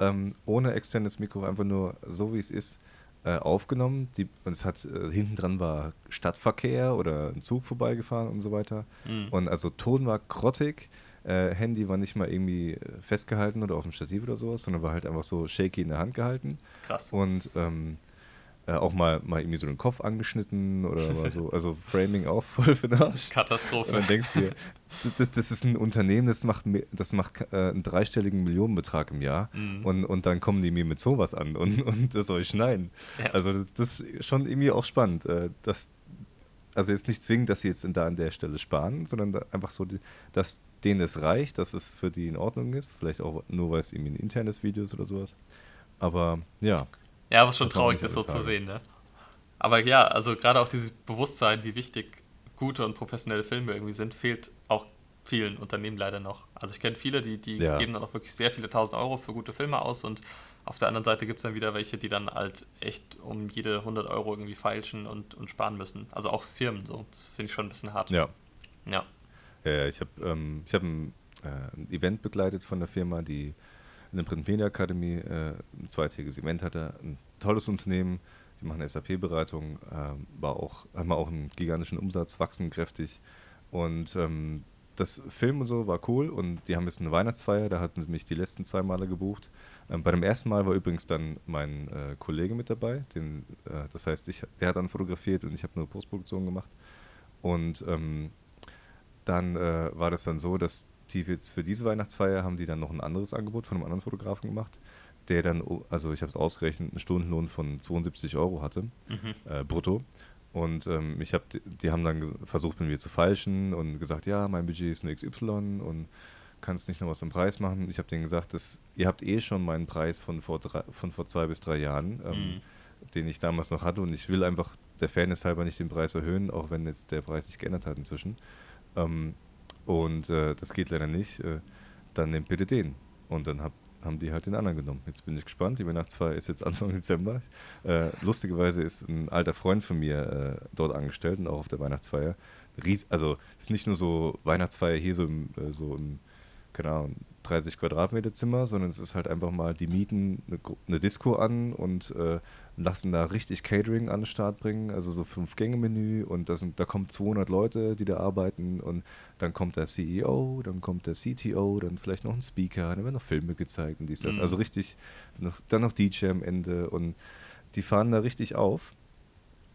[SPEAKER 2] ähm, ohne externes Mikro einfach nur so wie es ist äh, aufgenommen. Die, und es hat äh, hinten dran war Stadtverkehr oder ein Zug vorbeigefahren und so weiter. Mhm. Und also Ton war grottig. Äh, Handy war nicht mal irgendwie festgehalten oder auf dem Stativ oder sowas, sondern war halt einfach so shaky in der Hand gehalten.
[SPEAKER 3] Krass.
[SPEAKER 2] Und ähm, äh, auch mal, mal irgendwie so den Kopf angeschnitten oder mal so, also Framing auch voll für den Arsch.
[SPEAKER 3] Katastrophe.
[SPEAKER 2] Und dann denkst du dir, das, das ist ein Unternehmen, das macht, das macht äh, einen dreistelligen Millionenbetrag im Jahr mhm. und, und dann kommen die mir mit sowas an und, und das soll ich schneiden. Ja. Also das, das, ist schon irgendwie auch spannend. Äh, dass, also jetzt nicht zwingend, dass sie jetzt da an der Stelle sparen, sondern einfach so, dass denen es reicht, dass es für die in Ordnung ist. Vielleicht auch nur, weil es irgendwie ein internes Video ist oder sowas. Aber ja.
[SPEAKER 3] Ja, was schon traurig ist, so zu sehen, ne? Aber ja, also gerade auch dieses Bewusstsein, wie wichtig gute und professionelle Filme irgendwie sind, fehlt auch vielen Unternehmen leider noch. Also ich kenne viele, die, die ja. geben dann auch wirklich sehr viele tausend Euro für gute Filme aus und auf der anderen Seite gibt es dann wieder welche, die dann halt echt um jede 100 Euro irgendwie feilschen und, und sparen müssen. Also auch Firmen so. Das finde ich schon ein bisschen hart.
[SPEAKER 2] Ja.
[SPEAKER 3] Ja.
[SPEAKER 2] Ja, ich habe ähm, hab ein, äh, ein Event begleitet von der Firma, die in der Print Media Academy äh, ein zweitägiges Event hatte. Ein tolles Unternehmen, die machen SAP-Beratung, äh, auch, haben auch einen gigantischen Umsatz, wachsen kräftig. Und ähm, das Film und so war cool und die haben jetzt eine Weihnachtsfeier, da hatten sie mich die letzten zwei Male gebucht. Ähm, bei dem ersten Mal war übrigens dann mein äh, Kollege mit dabei, den, äh, das heißt, ich, der hat dann fotografiert und ich habe nur Postproduktion gemacht. Und ähm, dann äh, war das dann so, dass die jetzt für diese Weihnachtsfeier haben die dann noch ein anderes Angebot von einem anderen Fotografen gemacht, der dann, also ich habe es ausgerechnet, einen Stundenlohn von 72 Euro hatte, mhm. äh, brutto. Und ähm, ich habe, die haben dann versucht, mit mir zu falschen und gesagt, ja, mein Budget ist nur XY und kannst nicht noch was im Preis machen. Ich habe denen gesagt, dass, ihr habt eh schon meinen Preis von vor, drei, von vor zwei bis drei Jahren, ähm, mhm. den ich damals noch hatte und ich will einfach der Fairness halber nicht den Preis erhöhen, auch wenn jetzt der Preis sich geändert hat inzwischen. Ähm, und äh, das geht leider nicht. Äh, dann nehmt bitte den. Und dann hab, haben die halt den anderen genommen. Jetzt bin ich gespannt. Die Weihnachtsfeier ist jetzt Anfang Dezember. Äh, lustigerweise ist ein alter Freund von mir äh, dort angestellt und auch auf der Weihnachtsfeier. Ries also ist nicht nur so Weihnachtsfeier hier so im, äh, so im keine Ahnung, 30 Quadratmeter Zimmer, sondern es ist halt einfach mal, die mieten eine, eine Disco an und äh, lassen da richtig Catering an den Start bringen, also so Fünf-Gänge-Menü und da, sind, da kommen 200 Leute, die da arbeiten und dann kommt der CEO, dann kommt der CTO, dann vielleicht noch ein Speaker, dann werden noch Filme gezeigt und dies, das. Mhm. Also richtig, noch, dann noch DJ am Ende und die fahren da richtig auf.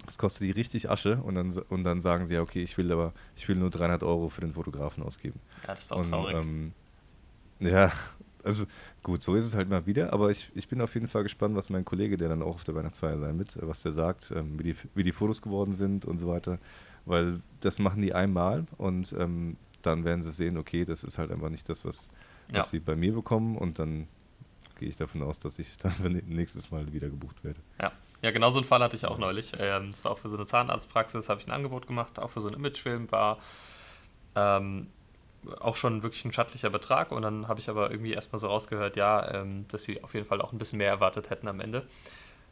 [SPEAKER 2] Das kostet die richtig Asche und dann, und dann sagen sie, ja, okay, ich will aber, ich will nur 300 Euro für den Fotografen ausgeben.
[SPEAKER 3] Ja, das ist auch und, traurig. Ähm,
[SPEAKER 2] ja, also gut, so ist es halt mal wieder, aber ich, ich bin auf jeden Fall gespannt, was mein Kollege, der dann auch auf der Weihnachtsfeier sein wird, was der sagt, ähm, wie, die, wie die Fotos geworden sind und so weiter, weil das machen die einmal und ähm, dann werden sie sehen, okay, das ist halt einfach nicht das, was, was ja. sie bei mir bekommen und dann gehe ich davon aus, dass ich dann nächstes Mal wieder gebucht werde.
[SPEAKER 3] Ja. Ja, genau so einen Fall hatte ich auch neulich. Ähm, das war auch für so eine Zahnarztpraxis, habe ich ein Angebot gemacht, auch für so einen Imagefilm, war ähm, auch schon wirklich ein schattlicher Betrag und dann habe ich aber irgendwie erstmal so rausgehört, ja, ähm, dass sie auf jeden Fall auch ein bisschen mehr erwartet hätten am Ende,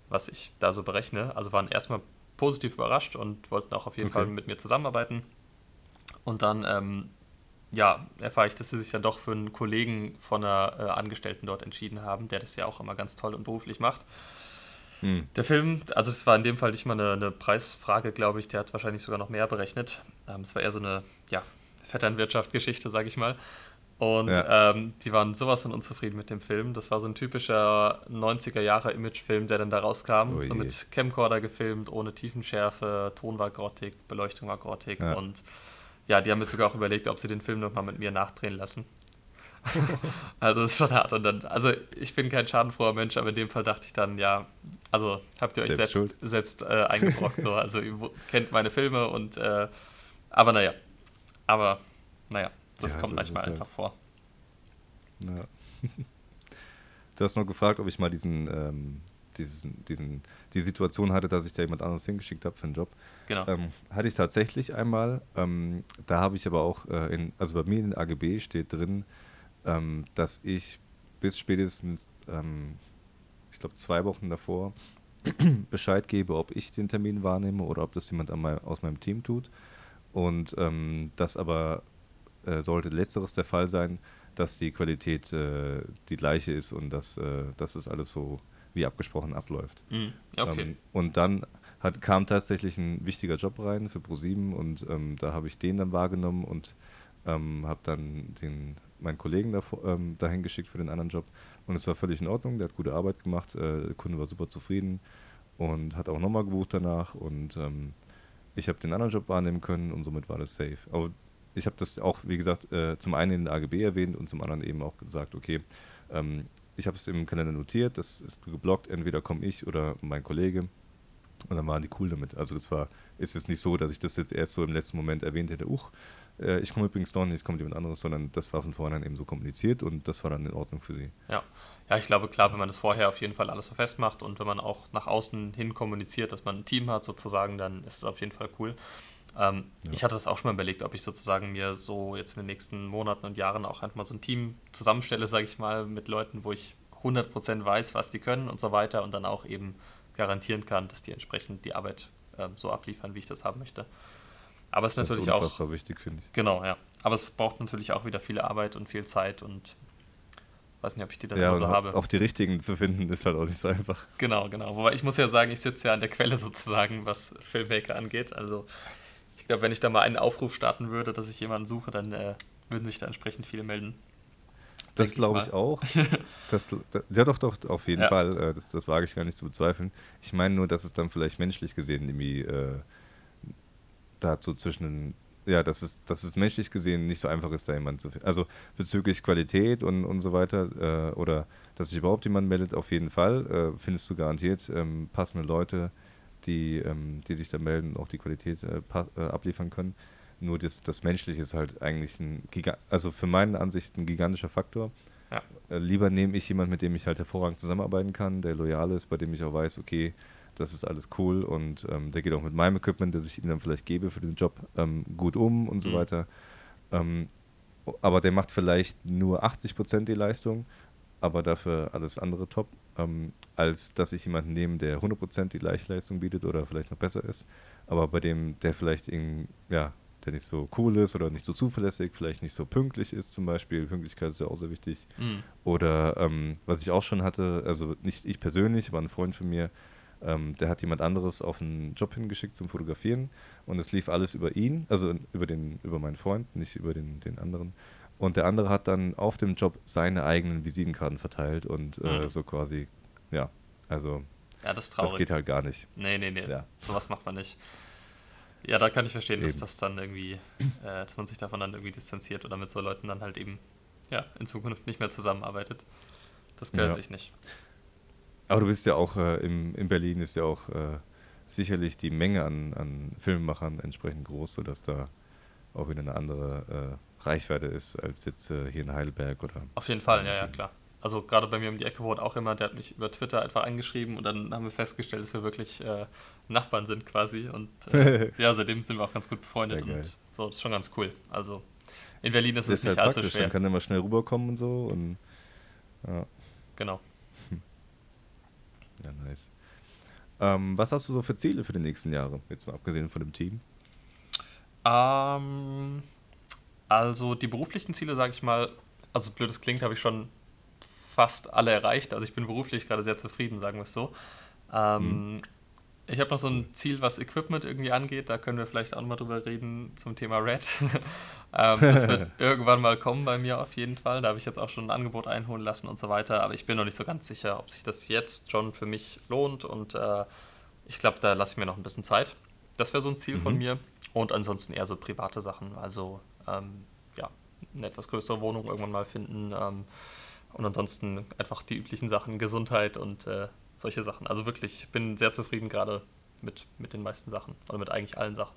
[SPEAKER 3] was ich da so berechne. Also waren erstmal positiv überrascht und wollten auch auf jeden okay. Fall mit mir zusammenarbeiten. Und dann, ähm, ja, erfahre ich, dass sie sich dann doch für einen Kollegen von einer äh, Angestellten dort entschieden haben, der das ja auch immer ganz toll und beruflich macht. Hm. Der Film, also es war in dem Fall nicht mal eine, eine Preisfrage, glaube ich, der hat wahrscheinlich sogar noch mehr berechnet. Ähm, es war eher so eine, ja, Vetternwirtschaft-Geschichte, sage ich mal. Und ja. ähm, die waren sowas von unzufrieden mit dem Film. Das war so ein typischer 90er-Jahre-Image-Film, der dann da rauskam. Oh so mit Camcorder gefilmt, ohne Tiefenschärfe, Ton war grottig, Beleuchtung war grottig. Ja. Und ja, die haben mir sogar auch überlegt, ob sie den Film nochmal mit mir nachdrehen lassen. also das ist schon hart. Und dann, also ich bin kein schadenfroher Mensch, aber in dem Fall dachte ich dann, ja, also habt ihr euch selbst, selbst, selbst äh, eingebrockt. so. Also ihr kennt meine Filme und äh, aber naja. Aber naja. Das ja, kommt so manchmal einfach vor.
[SPEAKER 2] Ja. Du hast noch gefragt, ob ich mal diesen, ähm, diesen, diesen, die Situation hatte, dass ich da jemand anderes hingeschickt habe für einen Job.
[SPEAKER 3] Genau.
[SPEAKER 2] Ähm, hatte ich tatsächlich einmal. Ähm, da habe ich aber auch, äh, in, also bei mir in den AGB steht drin, ähm, dass ich bis spätestens, ähm, ich glaube, zwei Wochen davor Bescheid gebe, ob ich den Termin wahrnehme oder ob das jemand mein, aus meinem Team tut. Und ähm, das aber äh, sollte letzteres der Fall sein, dass die Qualität äh, die gleiche ist und dass, äh, dass es alles so wie abgesprochen abläuft.
[SPEAKER 3] Mhm. Okay.
[SPEAKER 2] Ähm, und dann hat, kam tatsächlich ein wichtiger Job rein für ProSieben und ähm, da habe ich den dann wahrgenommen und ähm, habe dann den, meinen Kollegen davor, ähm, dahin geschickt für den anderen Job und es war völlig in Ordnung, der hat gute Arbeit gemacht, äh, der Kunde war super zufrieden und hat auch nochmal gebucht danach und ähm, ich habe den anderen Job wahrnehmen können und somit war das safe. Aber ich habe das auch, wie gesagt, äh, zum einen in der AGB erwähnt und zum anderen eben auch gesagt, okay, ähm, ich habe es im Kalender notiert, das ist geblockt, entweder komme ich oder mein Kollege. Und dann waren die cool damit. Also das war, ist es nicht so, dass ich das jetzt erst so im letzten Moment erwähnt hätte, uch, äh, ich komme übrigens doch nicht, es kommt jemand anderes, sondern das war von vornherein eben so kommuniziert und das war dann in Ordnung für sie.
[SPEAKER 3] Ja. Ja, ich glaube, klar, wenn man das vorher auf jeden Fall alles so festmacht und wenn man auch nach außen hin kommuniziert, dass man ein Team hat sozusagen, dann ist es auf jeden Fall cool. Ähm, ja. Ich hatte das auch schon mal überlegt, ob ich sozusagen mir so jetzt in den nächsten Monaten und Jahren auch einfach mal so ein Team zusammenstelle, sage ich mal, mit Leuten, wo ich 100% weiß, was die können und so weiter und dann auch eben garantieren kann, dass die entsprechend die Arbeit äh, so abliefern, wie ich das haben möchte. Aber es ist das natürlich ist auch
[SPEAKER 2] wichtig, finde ich.
[SPEAKER 3] Genau, ja. Aber es braucht natürlich auch wieder viel Arbeit und viel Zeit und weiß nicht, ob ich die dann
[SPEAKER 2] ja,
[SPEAKER 3] so habe.
[SPEAKER 2] Auch die richtigen zu finden, ist halt auch nicht so einfach.
[SPEAKER 3] Genau, genau. Wobei ich muss ja sagen, ich sitze ja an der Quelle sozusagen, was Filmmaker angeht. Also ich glaube, wenn ich da mal einen Aufruf starten würde, dass ich jemanden suche, dann äh, würden sich da entsprechend viele melden.
[SPEAKER 2] Das glaube ich, ich auch. Das, ja, doch, doch, auf jeden ja. Fall. Äh, das, das wage ich gar nicht zu bezweifeln. Ich meine nur, dass es dann vielleicht menschlich gesehen irgendwie äh, dazu zwischen den ja, dass es, dass es menschlich gesehen nicht so einfach ist, da jemanden zu finden. Also bezüglich Qualität und, und so weiter, äh, oder dass sich überhaupt jemand meldet, auf jeden Fall, äh, findest du garantiert ähm, passende Leute, die, ähm, die sich da melden, auch die Qualität äh, äh, abliefern können. Nur das, das Menschliche ist halt eigentlich ein, Giga also für meine Ansicht ein gigantischer Faktor.
[SPEAKER 3] Ja.
[SPEAKER 2] Äh, lieber nehme ich jemanden, mit dem ich halt hervorragend zusammenarbeiten kann, der loyal ist, bei dem ich auch weiß, okay, das ist alles cool und ähm, der geht auch mit meinem Equipment, das ich ihm dann vielleicht gebe für den Job, ähm, gut um und so mhm. weiter. Ähm, aber der macht vielleicht nur 80% die Leistung, aber dafür alles andere top ähm, als dass ich jemanden nehme, der 100% die Gleichleistung bietet oder vielleicht noch besser ist, aber bei dem, der vielleicht in, ja, der nicht so cool ist oder nicht so zuverlässig, vielleicht nicht so pünktlich ist zum Beispiel. Pünktlichkeit ist ja auch sehr wichtig.
[SPEAKER 3] Mhm.
[SPEAKER 2] Oder ähm, was ich auch schon hatte, also nicht ich persönlich, aber ein Freund von mir, ähm, der hat jemand anderes auf einen Job hingeschickt zum Fotografieren und es lief alles über ihn, also über, den, über meinen Freund, nicht über den, den anderen. Und der andere hat dann auf dem Job seine eigenen Visitenkarten verteilt und äh, mhm. so quasi, ja, also
[SPEAKER 3] ja, das, ist traurig.
[SPEAKER 2] das geht halt gar nicht.
[SPEAKER 3] Nee, nee, nee, ja. sowas macht man nicht. Ja, da kann ich verstehen, eben. dass das dann irgendwie, äh, dass man sich davon dann irgendwie distanziert oder mit so Leuten dann halt eben, ja, in Zukunft nicht mehr zusammenarbeitet. Das gehört ja. sich nicht.
[SPEAKER 2] Aber du bist ja auch, äh, im, in Berlin ist ja auch äh, sicherlich die Menge an, an Filmemachern entsprechend groß, sodass da auch wieder eine andere äh, Reichweite ist als jetzt äh, hier in Heidelberg oder.
[SPEAKER 3] Auf jeden Fall, ja, ja, klar. Also gerade bei mir um die Ecke wurde auch immer, der hat mich über Twitter einfach angeschrieben und dann haben wir festgestellt, dass wir wirklich äh, Nachbarn sind quasi. Und äh, ja, seitdem sind wir auch ganz gut befreundet ja, und so, das ist schon ganz cool. Also in Berlin ist das es nicht halt allzu schwer.
[SPEAKER 2] Dann kann er mal schnell rüberkommen und so und ja.
[SPEAKER 3] Genau.
[SPEAKER 2] Ja, nice. Ähm, was hast du so für Ziele für die nächsten Jahre, jetzt mal abgesehen von dem Team?
[SPEAKER 3] Ähm, also die beruflichen Ziele, sage ich mal, also blöd es klingt, habe ich schon fast alle erreicht. Also ich bin beruflich gerade sehr zufrieden, sagen wir es so. Ähm, mhm. Ich habe noch so ein Ziel, was Equipment irgendwie angeht. Da können wir vielleicht auch mal drüber reden zum Thema Red. ähm, das wird irgendwann mal kommen bei mir auf jeden Fall. Da habe ich jetzt auch schon ein Angebot einholen lassen und so weiter. Aber ich bin noch nicht so ganz sicher, ob sich das jetzt schon für mich lohnt. Und äh, ich glaube, da lasse ich mir noch ein bisschen Zeit. Das wäre so ein Ziel mhm. von mir. Und ansonsten eher so private Sachen. Also ähm, ja, eine etwas größere Wohnung irgendwann mal finden. Ähm, und ansonsten einfach die üblichen Sachen, Gesundheit und äh, solche Sachen. Also wirklich, ich bin sehr zufrieden gerade mit, mit den meisten Sachen oder mit eigentlich allen Sachen.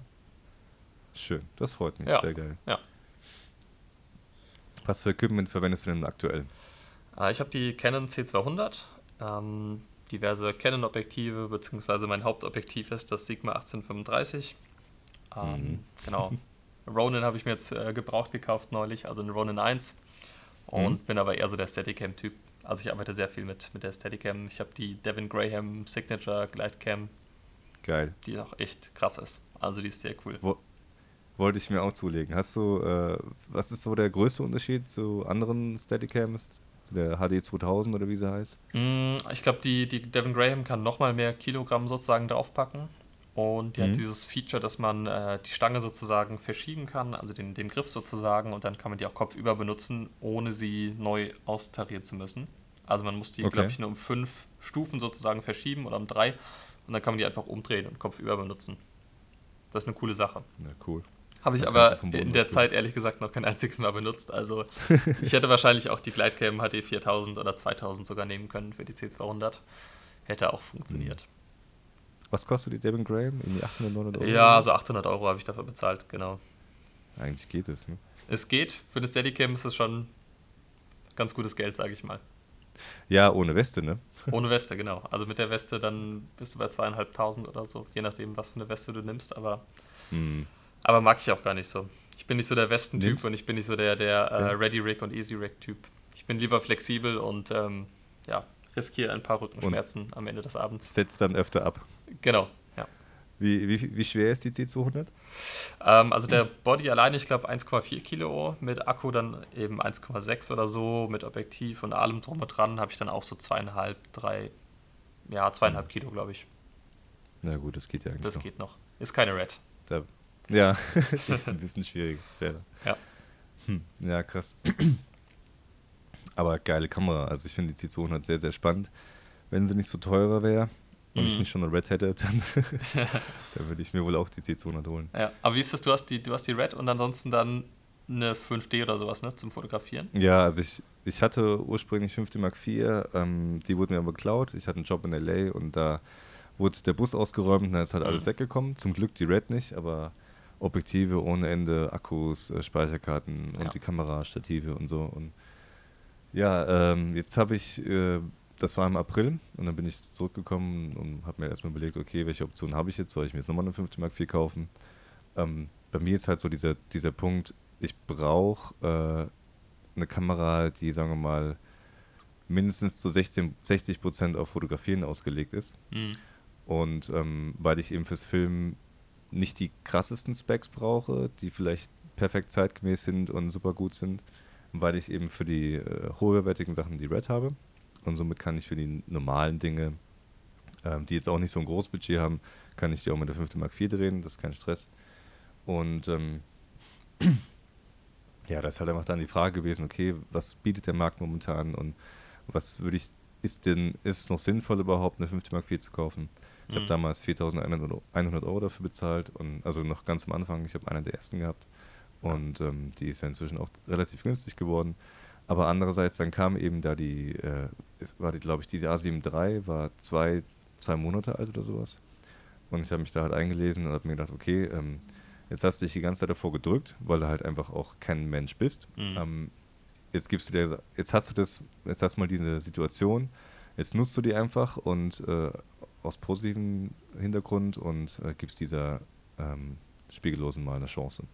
[SPEAKER 2] Schön, das freut mich,
[SPEAKER 3] ja.
[SPEAKER 2] sehr geil.
[SPEAKER 3] Ja.
[SPEAKER 2] Was für Equipment verwendest du denn aktuell?
[SPEAKER 3] Äh, ich habe die Canon C200, ähm, diverse Canon-Objektive, beziehungsweise mein Hauptobjektiv ist das Sigma 1835. Ähm, mhm. Genau. Ronin habe ich mir jetzt äh, gebraucht gekauft neulich, also ein Ronin 1. Und mhm. bin aber eher so der Steadicam-Typ. Also ich arbeite sehr viel mit, mit der Steadicam. Ich habe die Devin Graham Signature Glidecam.
[SPEAKER 2] Geil.
[SPEAKER 3] Die auch echt krass ist. Also die ist sehr cool.
[SPEAKER 2] Wo, wollte ich mir auch zulegen. Hast du, äh, was ist so der größte Unterschied zu anderen Steadicams? Der HD 2000 oder wie sie heißt?
[SPEAKER 3] Mm, ich glaube, die, die Devin Graham kann nochmal mehr Kilogramm sozusagen draufpacken. Und die mhm. hat dieses Feature, dass man äh, die Stange sozusagen verschieben kann, also den, den Griff sozusagen, und dann kann man die auch kopfüber benutzen, ohne sie neu austarieren zu müssen. Also man muss die, okay. glaube ich, nur um fünf Stufen sozusagen verschieben oder um drei und dann kann man die einfach umdrehen und kopfüber benutzen. Das ist eine coole Sache.
[SPEAKER 2] Ja, cool.
[SPEAKER 3] Habe ich aber in der Zeit ehrlich gesagt noch kein einziges Mal benutzt. Also ich hätte wahrscheinlich auch die Glidecam HD 4000 oder 2000 sogar nehmen können für die C200. Hätte auch funktioniert. Hm.
[SPEAKER 2] Was kostet die Devin Graham? Irgendwie 800, 900 Euro?
[SPEAKER 3] Ja, also 800 Euro habe ich dafür bezahlt, genau.
[SPEAKER 2] Eigentlich geht es, ne?
[SPEAKER 3] Es geht. Für eine Steadicam ist es schon ganz gutes Geld, sage ich mal.
[SPEAKER 2] Ja, ohne Weste, ne?
[SPEAKER 3] Ohne Weste, genau. Also mit der Weste dann bist du bei zweieinhalbtausend oder so, je nachdem, was für eine Weste du nimmst, aber, hm. aber mag ich auch gar nicht so. Ich bin nicht so der Westentyp und ich bin nicht so der, der äh, Ready Rig und Easy Rig Typ. Ich bin lieber flexibel und ähm, ja, riskiere ein paar Rückenschmerzen und am Ende des Abends.
[SPEAKER 2] Setzt dann öfter ab.
[SPEAKER 3] Genau, ja.
[SPEAKER 2] Wie, wie, wie schwer ist die C200?
[SPEAKER 3] Ähm, also der Body alleine, ich glaube 1,4 Kilo, mit Akku dann eben 1,6 oder so, mit Objektiv und allem drum und dran habe ich dann auch so zweieinhalb, drei, ja, zweieinhalb mhm. Kilo, glaube ich.
[SPEAKER 2] Na gut, das geht ja eigentlich
[SPEAKER 3] Das
[SPEAKER 2] noch.
[SPEAKER 3] geht noch. Ist keine Red.
[SPEAKER 2] Da, ja, das ist ein bisschen schwierig.
[SPEAKER 3] Ja.
[SPEAKER 2] Hm, ja, krass. Aber geile Kamera. Also ich finde die C200 sehr, sehr spannend. Wenn sie nicht so teurer wäre, und mhm. ich nicht schon eine Red hätte, dann, dann würde ich mir wohl auch die C200 holen.
[SPEAKER 3] Ja, aber wie ist das? Du hast die, du hast die Red und ansonsten dann eine 5D oder sowas, ne, zum Fotografieren?
[SPEAKER 2] Ja, also ich, ich hatte ursprünglich 5D Mark IV, ähm, die wurde mir aber geklaut. Ich hatte einen Job in LA und da wurde der Bus ausgeräumt und dann ist halt mhm. alles weggekommen. Zum Glück die Red nicht, aber Objektive ohne Ende, Akkus, äh, Speicherkarten und ja. die Kamera, Stative und so. Und ja, ähm, jetzt habe ich äh, das war im April und dann bin ich zurückgekommen und habe mir erstmal überlegt, okay, welche Option habe ich jetzt? Soll ich mir jetzt nochmal eine 50 Mark 4 kaufen? Ähm, bei mir ist halt so dieser, dieser Punkt, ich brauche äh, eine Kamera, die, sagen wir mal, mindestens zu 16, 60 Prozent auf Fotografieren ausgelegt ist. Mhm. Und ähm, weil ich eben fürs Film nicht die krassesten Specs brauche, die vielleicht perfekt zeitgemäß sind und super gut sind, weil ich eben für die äh, hochwertigen Sachen die Red habe und somit kann ich für die normalen Dinge, ähm, die jetzt auch nicht so ein großes Budget haben, kann ich die auch mit der 5. Mark IV drehen, das ist kein Stress. Und ähm, ja, das ist halt einfach dann die Frage gewesen, okay, was bietet der Markt momentan und was würde ich, ist denn, ist noch sinnvoll überhaupt eine 5. Mark IV zu kaufen? Ich mhm. habe damals 4.100 Euro dafür bezahlt und also noch ganz am Anfang, ich habe eine der ersten gehabt und ähm, die ist ja inzwischen auch relativ günstig geworden. Aber andererseits, dann kam eben da die, äh, war die, glaube ich, diese A7 III, war zwei, zwei Monate alt oder sowas. Und ich habe mich da halt eingelesen und habe mir gedacht, okay, ähm, jetzt hast du dich die ganze Zeit davor gedrückt, weil du halt einfach auch kein Mensch bist. Mhm. Ähm, jetzt gibst du dir, jetzt hast du das, jetzt hast du mal diese Situation, jetzt nutzt du die einfach und äh, aus positivem Hintergrund und äh, gibst dieser ähm, Spiegellosen mal eine Chance.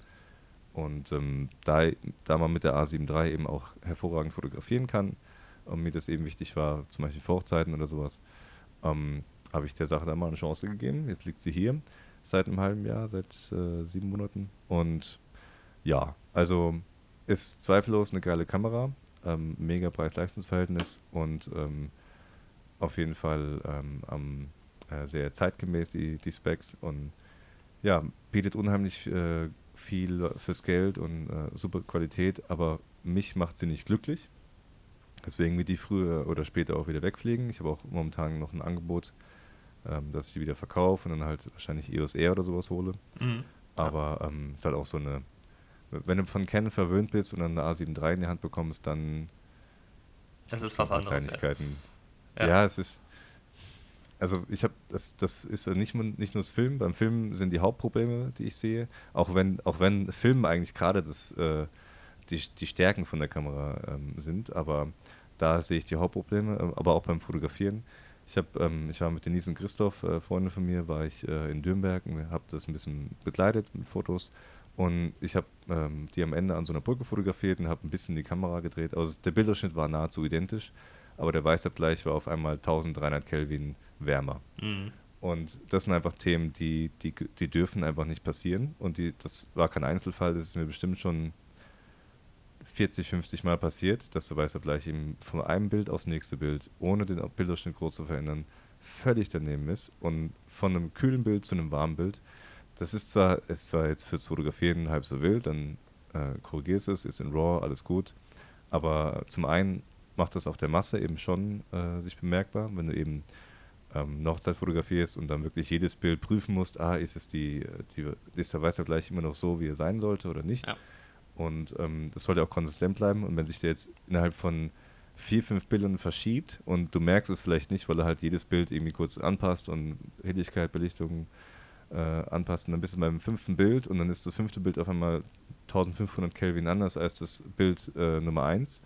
[SPEAKER 2] Und ähm, da, da man mit der A7 III eben auch hervorragend fotografieren kann und mir das eben wichtig war, zum Beispiel für Hochzeiten oder sowas, ähm, habe ich der Sache dann mal eine Chance gegeben. Jetzt liegt sie hier seit einem halben Jahr, seit äh, sieben Monaten. Und ja, also ist zweifellos eine geile Kamera, ähm, mega Preis-Leistungs-Verhältnis und ähm, auf jeden Fall ähm, am, äh, sehr zeitgemäß, die, die Specs. Und ja, bietet unheimlich äh, viel fürs Geld und äh, super Qualität, aber mich macht sie nicht glücklich. Deswegen wird die früher oder später auch wieder wegfliegen. Ich habe auch momentan noch ein Angebot, ähm, dass ich die wieder verkaufe und dann halt wahrscheinlich EOS R oder sowas hole. Mhm. Aber ähm, ist halt auch so eine, wenn du von Canon verwöhnt bist und dann eine A7 III in die Hand bekommst, dann
[SPEAKER 3] es ist was anderes.
[SPEAKER 2] Kleinigkeiten. Ja. ja, es ist. Also ich habe das, das ist nicht, nicht nur das Film. Beim Film sind die Hauptprobleme, die ich sehe. Auch wenn, auch wenn Film eigentlich gerade das äh, die, die Stärken von der Kamera ähm, sind, aber da sehe ich die Hauptprobleme, äh, aber auch beim Fotografieren. Ich, hab, ähm, ich war mit Denise und Christoph, äh, Freunde von mir, war ich äh, in Dürnberg und habe das ein bisschen begleitet mit Fotos. Und ich habe ähm, die am Ende an so einer Brücke fotografiert und habe ein bisschen die Kamera gedreht. Also der Bilderschnitt war nahezu identisch, aber der Weißabgleich war auf einmal 1300 Kelvin wärmer. Mhm. Und das sind einfach Themen, die, die, die dürfen einfach nicht passieren. Und die, das war kein Einzelfall, das ist mir bestimmt schon 40, 50 Mal passiert, dass der Weißabgleich eben von einem Bild aufs nächste Bild, ohne den Bilderschnitt groß zu verändern, völlig daneben ist. Und von einem kühlen Bild zu einem warmen Bild, das ist zwar, ist zwar jetzt fürs Fotografieren halb so wild, dann äh, korrigierst es, ist in RAW, alles gut. Aber zum einen macht das auf der Masse eben schon äh, sich bemerkbar, wenn du eben ähm, eine Hochzeit fotografierst und dann wirklich jedes Bild prüfen musst, ah, ist es die, die ist der Weißabgleich immer noch so, wie er sein sollte oder nicht. Ja. Und ähm, das sollte auch konsistent bleiben. Und wenn sich der jetzt innerhalb von vier, fünf Bildern verschiebt und du merkst es vielleicht nicht, weil er halt jedes Bild irgendwie kurz anpasst und Helligkeit, Belichtung äh, anpasst, und dann bist du beim fünften Bild und dann ist das fünfte Bild auf einmal 1500 Kelvin anders als das Bild äh, Nummer 1,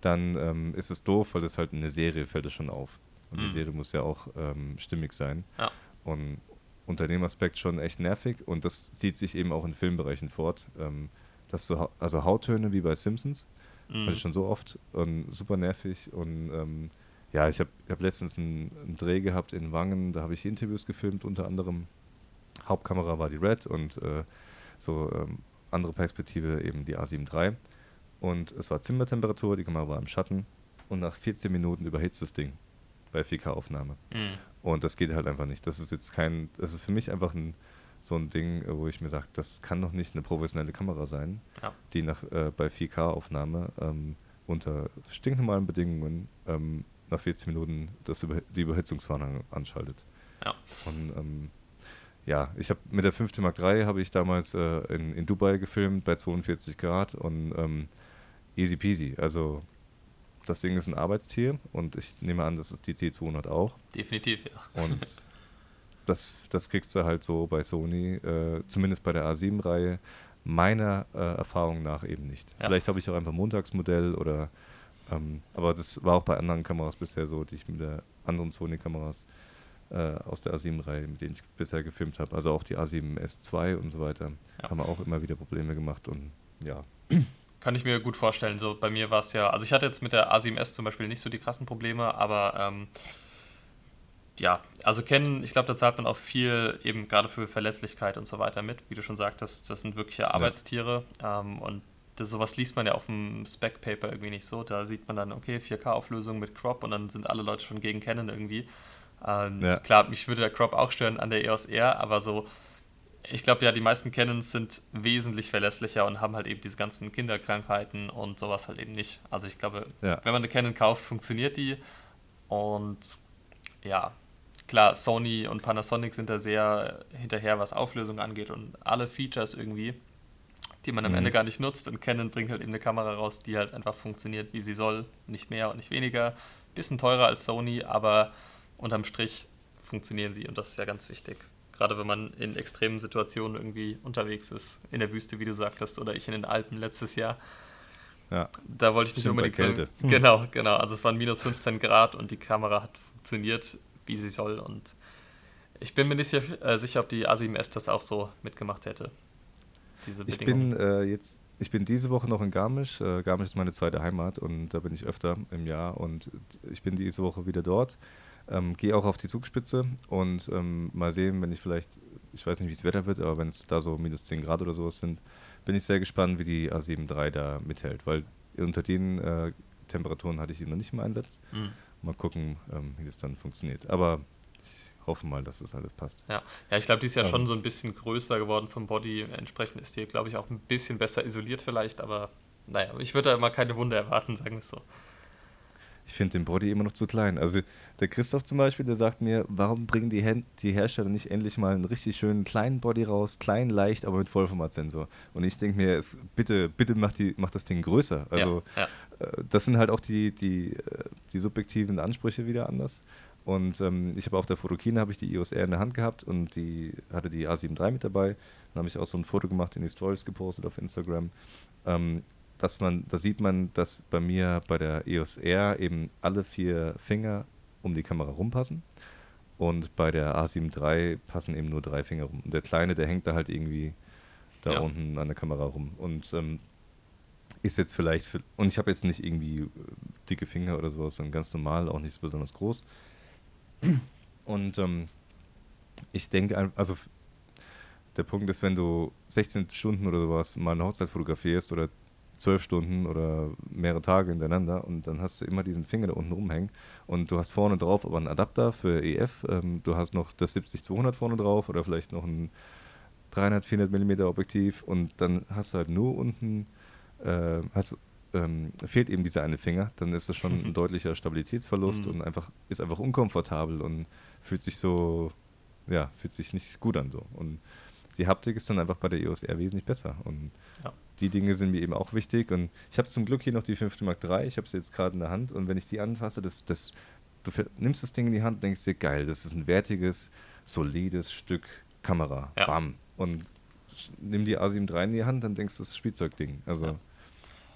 [SPEAKER 2] dann ähm, ist es doof, weil das halt in der Serie fällt es schon auf. Und mhm. die Serie muss ja auch ähm, stimmig sein. Ja. Und unter dem Aspekt schon echt nervig und das zieht sich eben auch in Filmbereichen fort. Ähm, dass so, also Hauttöne wie bei Simpsons, mhm. hatte ich schon so oft und super nervig und ähm, ja, ich habe hab letztens einen, einen, Dreh gehabt in Wangen, da habe ich Interviews gefilmt, unter anderem Hauptkamera war die Red und äh, so ähm, andere Perspektive eben die A7 III und es war Zimmertemperatur, die Kamera war im Schatten und nach 14 Minuten überhitzt das Ding bei 4K-Aufnahme. Mhm. Und das geht halt einfach nicht. Das ist jetzt kein, das ist für mich einfach ein so ein Ding, wo ich mir sage, das kann doch nicht eine professionelle Kamera sein, ja. die nach, äh, bei 4K-Aufnahme ähm, unter stinknormalen Bedingungen ähm, nach 40 Minuten das über, die Überhitzungswarnung anschaltet. Ja. Und ähm, ja, ich habe mit der 5 Mark III habe ich damals äh, in, in Dubai gefilmt bei 42 Grad und ähm, easy peasy. Also das Ding ist ein Arbeitstier und ich nehme an, das ist die C200 auch.
[SPEAKER 3] Definitiv, ja.
[SPEAKER 2] Und das, das kriegst du halt so bei Sony, äh, zumindest bei der A7-Reihe, meiner äh, Erfahrung nach eben nicht. Ja. Vielleicht habe ich auch einfach Montagsmodell oder, ähm, aber das war auch bei anderen Kameras bisher so, die ich mit der anderen Sony-Kameras äh, aus der A7-Reihe, mit denen ich bisher gefilmt habe, also auch die A7S2 und so weiter, ja. haben wir auch immer wieder Probleme gemacht und ja.
[SPEAKER 3] Kann ich mir gut vorstellen. So bei mir war es ja, also ich hatte jetzt mit der A7S zum Beispiel nicht so die krassen Probleme, aber ähm, ja, also kennen, ich glaube, da zahlt man auch viel eben gerade für Verlässlichkeit und so weiter mit. Wie du schon sagtest, das sind wirkliche Arbeitstiere ja. ähm, und das, sowas liest man ja auf dem Spec-Paper irgendwie nicht so. Da sieht man dann, okay, 4K-Auflösung mit Crop und dann sind alle Leute schon gegen Canon irgendwie. Ähm, ja. Klar, mich würde der Crop auch stören an der EOS R, aber so, ich glaube ja, die meisten Canons sind wesentlich verlässlicher und haben halt eben diese ganzen Kinderkrankheiten und sowas halt eben nicht. Also ich glaube, ja. wenn man eine Canon kauft, funktioniert die und ja, klar, Sony und Panasonic sind da sehr hinterher, was Auflösung angeht und alle Features irgendwie, die man am mhm. Ende gar nicht nutzt. Und Canon bringt halt eben eine Kamera raus, die halt einfach funktioniert, wie sie soll. Nicht mehr und nicht weniger. Bisschen teurer als Sony, aber unterm Strich funktionieren sie und das ist ja ganz wichtig. Gerade wenn man in extremen Situationen irgendwie unterwegs ist, in der Wüste, wie du sagtest, oder ich in den Alpen letztes Jahr. Ja. Da wollte ich nicht unbedingt sagen. Genau, genau. Also es waren minus 15 Grad und die Kamera hat funktioniert wie sie soll. Und ich bin mir nicht äh, sicher, ob die A7S das auch so mitgemacht hätte.
[SPEAKER 2] Ich bin äh, jetzt, ich bin diese Woche noch in Garmisch. Äh, Garmisch ist meine zweite Heimat und da bin ich öfter im Jahr und ich bin diese Woche wieder dort. Ähm, Gehe auch auf die Zugspitze und ähm, mal sehen, wenn ich vielleicht, ich weiß nicht, wie es Wetter wird, aber wenn es da so minus 10 Grad oder sowas sind, bin ich sehr gespannt, wie die A7 III da mithält, weil unter den äh, Temperaturen hatte ich ihn noch nicht im Einsatz. Mhm. Mal gucken, ähm, wie das dann funktioniert. Aber ich hoffen mal, dass das alles passt.
[SPEAKER 3] Ja, ja ich glaube, die ist ja ähm. schon so ein bisschen größer geworden vom Body. Entsprechend ist die, glaube ich, auch ein bisschen besser isoliert vielleicht, aber naja, ich würde da immer keine Wunder erwarten, sagen wir es so
[SPEAKER 2] ich finde den Body immer noch zu klein. Also der Christoph zum Beispiel, der sagt mir, warum bringen die, Her die Hersteller nicht endlich mal einen richtig schönen kleinen Body raus, klein, leicht, aber mit Vollformatsensor. Und ich denke mir, es, bitte, bitte mach, die, mach das Ding größer. Also ja, ja. Äh, das sind halt auch die, die, äh, die subjektiven Ansprüche wieder anders. Und ähm, ich habe auf der Fotokine habe ich die EOS R in der Hand gehabt und die hatte die A7 III mit dabei. Dann habe ich auch so ein Foto gemacht, in die Stories gepostet auf Instagram. Ähm, dass man, da sieht man, dass bei mir bei der EOS R eben alle vier Finger um die Kamera rumpassen. Und bei der A7 III passen eben nur drei Finger rum. Und der kleine, der hängt da halt irgendwie da ja. unten an der Kamera rum. Und ähm, ist jetzt vielleicht, für, und ich habe jetzt nicht irgendwie äh, dicke Finger oder sowas, sondern ganz normal, auch nicht besonders groß. Und ähm, ich denke, also der Punkt ist, wenn du 16 Stunden oder sowas mal eine Hochzeit fotografierst oder zwölf Stunden oder mehrere Tage hintereinander und dann hast du immer diesen Finger da unten rumhängen und du hast vorne drauf aber einen Adapter für EF, ähm, du hast noch das 70-200 vorne drauf oder vielleicht noch ein 300, 400 mm Objektiv und dann hast du halt nur unten, äh, hast, ähm, fehlt eben dieser eine Finger, dann ist das schon ein deutlicher Stabilitätsverlust mhm. und einfach ist einfach unkomfortabel und fühlt sich so, ja, fühlt sich nicht gut an so und die Haptik ist dann einfach bei der EOS R wesentlich besser und ja die Dinge sind mir eben auch wichtig. Und ich habe zum Glück hier noch die 5. Mark III. Ich habe sie jetzt gerade in der Hand. Und wenn ich die anfasse, das, das, du nimmst das Ding in die Hand und denkst dir, geil, das ist ein wertiges, solides Stück Kamera. Ja. Bam. Und nimm die A7 III in die Hand, dann denkst du, das ist Spielzeugding. Also,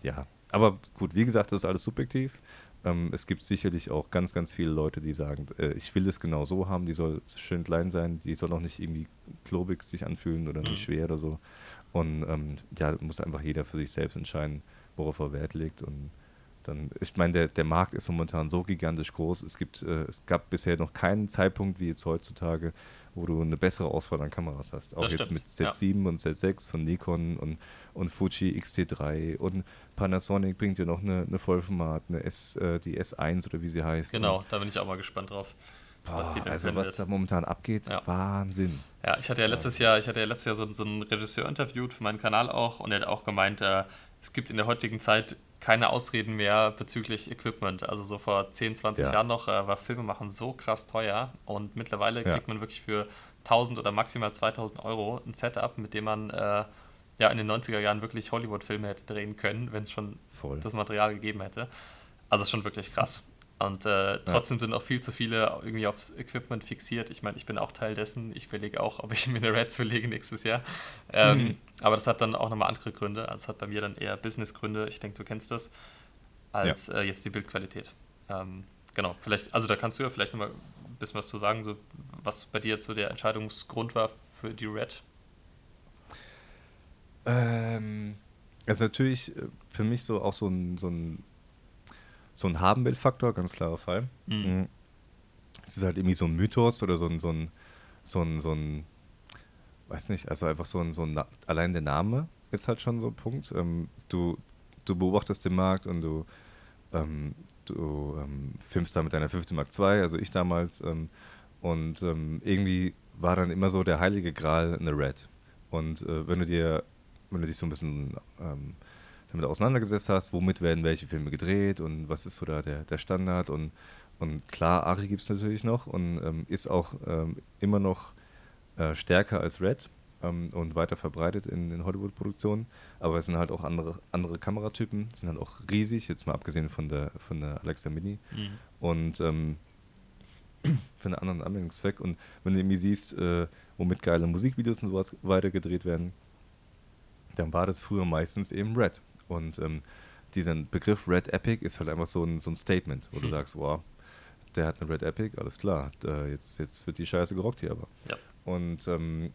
[SPEAKER 2] ja. ja. Aber gut, wie gesagt, das ist alles subjektiv. Ähm, es gibt sicherlich auch ganz, ganz viele Leute, die sagen, äh, ich will es genau so haben, die soll schön klein sein, die soll auch nicht irgendwie klobig sich anfühlen oder nicht mhm. schwer oder so. Und ähm, ja, muss einfach jeder für sich selbst entscheiden, worauf er Wert legt. Und dann, ich meine, der, der Markt ist momentan so gigantisch groß. Es gibt, äh, es gab bisher noch keinen Zeitpunkt wie jetzt heutzutage, wo du eine bessere Auswahl an Kameras hast. Auch das jetzt stimmt. mit Z7 ja. und Z6 von Nikon und, und Fuji X-T3 und Panasonic bringt ja noch eine, eine Vollformat, eine S, äh, die S1 oder wie sie heißt.
[SPEAKER 3] Genau, da bin ich auch mal gespannt drauf.
[SPEAKER 2] Boah, also was da momentan abgeht, ja. Wahnsinn.
[SPEAKER 3] Ja, ich hatte ja letztes Jahr, ich hatte ja letztes Jahr so, so einen Regisseur interviewt für meinen Kanal auch und er hat auch gemeint, äh, es gibt in der heutigen Zeit keine Ausreden mehr bezüglich Equipment. Also so vor 10, 20 ja. Jahren noch äh, war Filmemachen so krass teuer und mittlerweile kriegt man wirklich für 1000 oder maximal 2000 Euro ein Setup, mit dem man äh, ja in den 90er Jahren wirklich Hollywood-Filme hätte drehen können, wenn es schon Voll. das Material gegeben hätte. Also schon wirklich krass. Und äh, trotzdem ja. sind auch viel zu viele irgendwie aufs Equipment fixiert. Ich meine, ich bin auch Teil dessen. Ich überlege auch, ob ich mir eine Red zulege nächstes Jahr. Ähm, mhm. Aber das hat dann auch nochmal andere Gründe. Also es hat bei mir dann eher Business-Gründe, ich denke, du kennst das, als ja. äh, jetzt die Bildqualität. Ähm, genau, vielleicht, also da kannst du ja vielleicht nochmal ein bisschen was zu sagen, so, was bei dir jetzt so der Entscheidungsgrund war für die Red.
[SPEAKER 2] Ähm, also natürlich äh, für mich so auch so ein, so ein so ein Haben-Will-Faktor, ganz klarer Fall. Mhm. mhm. Es ist halt irgendwie so ein Mythos oder so ein, so ein, so ein, so ein weiß nicht, also einfach so ein, so ein, allein der Name ist halt schon so ein Punkt. Ähm, du, du beobachtest den Markt und du, ähm, du ähm, filmst da mit deiner 5. Mark II, also ich damals, ähm, und ähm, irgendwie war dann immer so der heilige Gral eine Red. Und äh, wenn du dir, wenn du dich so ein bisschen ähm, damit auseinandergesetzt hast, womit werden welche Filme gedreht und was ist so da der, der Standard und, und klar, Ari gibt es natürlich noch und ähm, ist auch ähm, immer noch äh, stärker als Red ähm, und weiter verbreitet in den Hollywood-Produktionen, aber es sind halt auch andere, andere Kameratypen, sind halt auch riesig, jetzt mal abgesehen von der, von der Alexa Mini mhm. und ähm, für einen anderen Anwendungszweck und wenn du irgendwie siehst, äh, womit geile Musikvideos und sowas weiter gedreht werden, dann war das früher meistens eben Red. Und ähm, dieser Begriff Red Epic ist halt einfach so ein, so ein Statement, wo hm. du sagst, wow, der hat eine Red Epic, alles klar, da, jetzt, jetzt wird die Scheiße gerockt hier aber. Ja. Und ähm,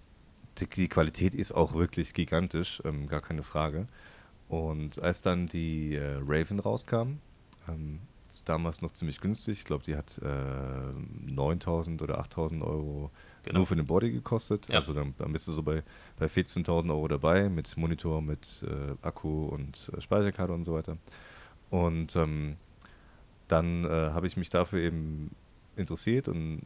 [SPEAKER 2] die, die, Qualität ist auch wirklich gigantisch, ähm, gar keine Frage. Und als dann die äh, Raven rauskam, ähm, damals noch ziemlich günstig, ich glaube, die hat äh, 9000 oder 8000 Euro Genau. Nur für den Body gekostet. Ja. Also dann, dann, bist du so bei, bei 14.000 Euro dabei mit Monitor, mit äh, Akku und äh, Speicherkarte und so weiter. Und ähm, dann äh, habe ich mich dafür eben interessiert und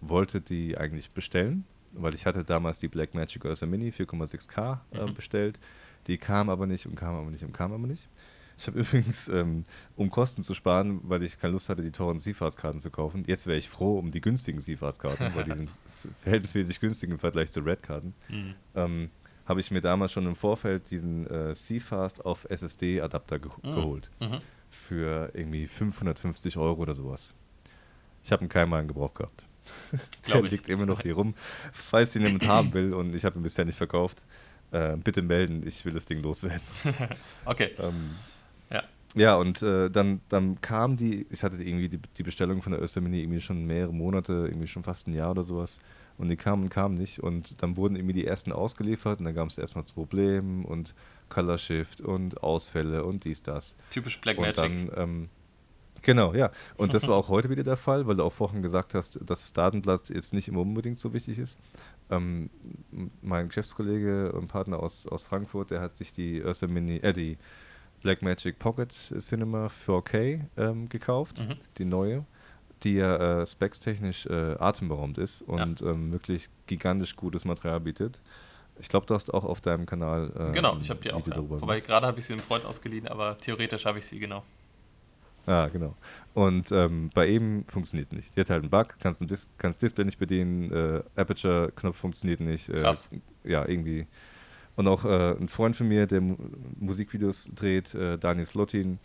[SPEAKER 2] wollte die eigentlich bestellen, weil ich hatte damals die Blackmagic Ursa Mini 4,6K äh,
[SPEAKER 3] Mhm.
[SPEAKER 2] bestellt. Die kam aber nicht und kam aber nicht und kam aber nicht. Ich habe übrigens, ähm, um Kosten zu sparen, weil ich keine Lust hatte, die teuren Seafast-Karten zu kaufen, jetzt wäre ich froh um die günstigen Seafast-Karten, weil die sind verhältnismäßig günstig im Vergleich zu Red-Karten.
[SPEAKER 3] Mhm.
[SPEAKER 2] Ähm, habe ich mir damals schon im Vorfeld diesen äh, Seafast auf SSD-Adapter ge
[SPEAKER 3] Mhm.
[SPEAKER 2] geholt.
[SPEAKER 3] Mhm.
[SPEAKER 2] Für irgendwie 550 Euro oder sowas. Ich habe ihn keinmal in Gebrauch gehabt. Der liegt immer noch hier rum. Falls ihn jemand haben will und ich habe ihn bisher nicht verkauft, äh, bitte melden, ich will das Ding loswerden.
[SPEAKER 3] Okay.
[SPEAKER 2] Ähm,
[SPEAKER 3] Ja.
[SPEAKER 2] und äh, dann, dann kam die, ich hatte irgendwie die, die Bestellung von der Östermini irgendwie schon mehrere Monate, irgendwie schon fast ein Jahr oder sowas. Und die kamen und kamen nicht. Und dann wurden irgendwie die ersten ausgeliefert und dann gab es erstmal zu Problemen und Color Shift und Ausfälle und dies, das.
[SPEAKER 3] Typisch Black
[SPEAKER 2] und
[SPEAKER 3] Magic.
[SPEAKER 2] dann, ähm, genau, ja. Und das war auch heute wieder der Fall, weil du auch vorhin gesagt hast, dass das Datenblatt jetzt nicht immer unbedingt so wichtig ist. Ähm, mein Geschäftskollege und Partner aus, aus Frankfurt, der hat sich die Ursa Mini, äh, die Blackmagic Pocket Cinema 4K ähm, gekauft,
[SPEAKER 3] Mhm.
[SPEAKER 2] die neue, die ja äh, specs-technisch äh, atemberaubend ist und ähm, wirklich gigantisch gutes Material bietet. Ich glaube, du hast auch auf deinem Kanal äh,
[SPEAKER 3] genau, ich habe die auch. Ja. Wobei gerade habe ich sie einem Freund ausgeliehen, aber theoretisch habe ich sie, genau.
[SPEAKER 2] Ah, genau. Und ähm, bei ihm funktioniert es nicht. Die hat halt einen Bug, kannst ein Dis kannst Display nicht bedienen, äh, Aperture-Knopf funktioniert nicht. Äh,
[SPEAKER 3] Krass.
[SPEAKER 2] Ja, irgendwie. Und auch äh, ein Freund von mir, der Mu Musikvideos dreht, äh, Daniel Slotin,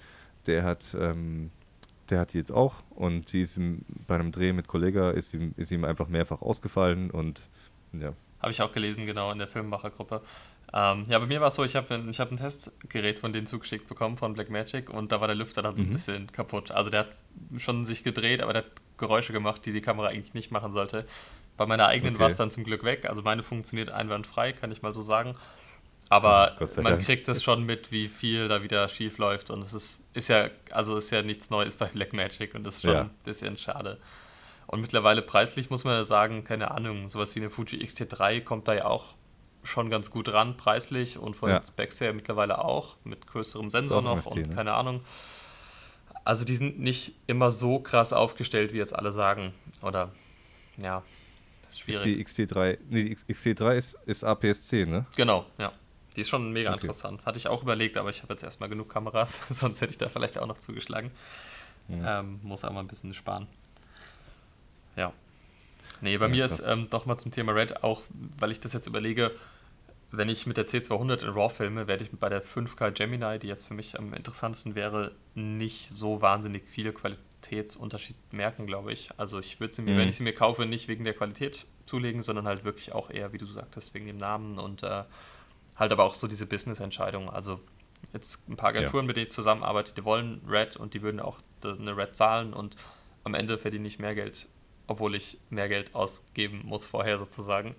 [SPEAKER 2] der hat, ähm, der hat die jetzt auch und die ist ihm, bei einem Dreh mit Kollega ist ihm, ist ihm einfach mehrfach ausgefallen und ja.
[SPEAKER 3] Habe ich auch gelesen, genau, in der Filmemachergruppe. Ähm, ja, bei mir war es so, ich habe ich hab ein Testgerät von denen zugeschickt bekommen, von Blackmagic, und da war der Lüfter dann so ein
[SPEAKER 2] Mhm.
[SPEAKER 3] bisschen kaputt. Also der hat schon sich gedreht, aber der hat Geräusche gemacht, die die Kamera eigentlich nicht machen sollte. Bei meiner eigenen
[SPEAKER 2] Okay.
[SPEAKER 3] war es dann zum Glück weg. Also meine funktioniert einwandfrei, kann ich mal so sagen. Aber
[SPEAKER 2] Ah, Gott sei
[SPEAKER 3] man
[SPEAKER 2] Dank.
[SPEAKER 3] kriegt es schon mit, wie viel da wieder schief läuft. Und es ist, ist ja, also ist ja nichts Neues bei Blackmagic und das ist schon
[SPEAKER 2] Ja.
[SPEAKER 3] ein bisschen schade. Und mittlerweile preislich muss man ja sagen, keine Ahnung, sowas wie eine Fuji X-T3 kommt da ja auch schon ganz gut ran, preislich und von
[SPEAKER 2] Ja.
[SPEAKER 3] Specs her mittlerweile auch, mit größerem Sensor noch
[SPEAKER 2] MFT,
[SPEAKER 3] und
[SPEAKER 2] ne?
[SPEAKER 3] keine Ahnung. Also die sind nicht immer so krass aufgestellt, wie jetzt alle sagen. Oder ja, das ist
[SPEAKER 2] die XT3, nee, die XT3 ist, ist APS-C, ne?
[SPEAKER 3] Genau, ja. Die ist schon mega
[SPEAKER 2] Okay.
[SPEAKER 3] interessant. Hatte ich auch überlegt, aber ich habe jetzt erstmal genug Kameras, sonst hätte ich da vielleicht auch noch zugeschlagen.
[SPEAKER 2] Ja.
[SPEAKER 3] Ähm, muss auch mal ein bisschen sparen. Ja. Nee, bei
[SPEAKER 2] Ja,
[SPEAKER 3] mir
[SPEAKER 2] krass.
[SPEAKER 3] ist ähm, doch mal zum Thema Red, auch weil ich das jetzt überlege, wenn ich mit der C200 in RAW filme, werde ich bei der 5K Gemini, die jetzt für mich am interessantesten wäre, nicht so wahnsinnig viel Qualitätsunterschied merken, glaube ich. Also ich würde sie mir,
[SPEAKER 2] Mhm.
[SPEAKER 3] wenn ich sie mir kaufe, nicht wegen der Qualität zulegen, sondern halt wirklich auch eher, wie du sagtest, wegen dem Namen und äh, halt aber auch so diese Business-Entscheidung. Also jetzt ein paar
[SPEAKER 2] Ja.
[SPEAKER 3] Agenturen, mit denen ich zusammenarbeite, die wollen Red und die würden auch eine Red zahlen und am Ende verdiene ich mehr Geld, obwohl ich mehr Geld ausgeben muss vorher sozusagen.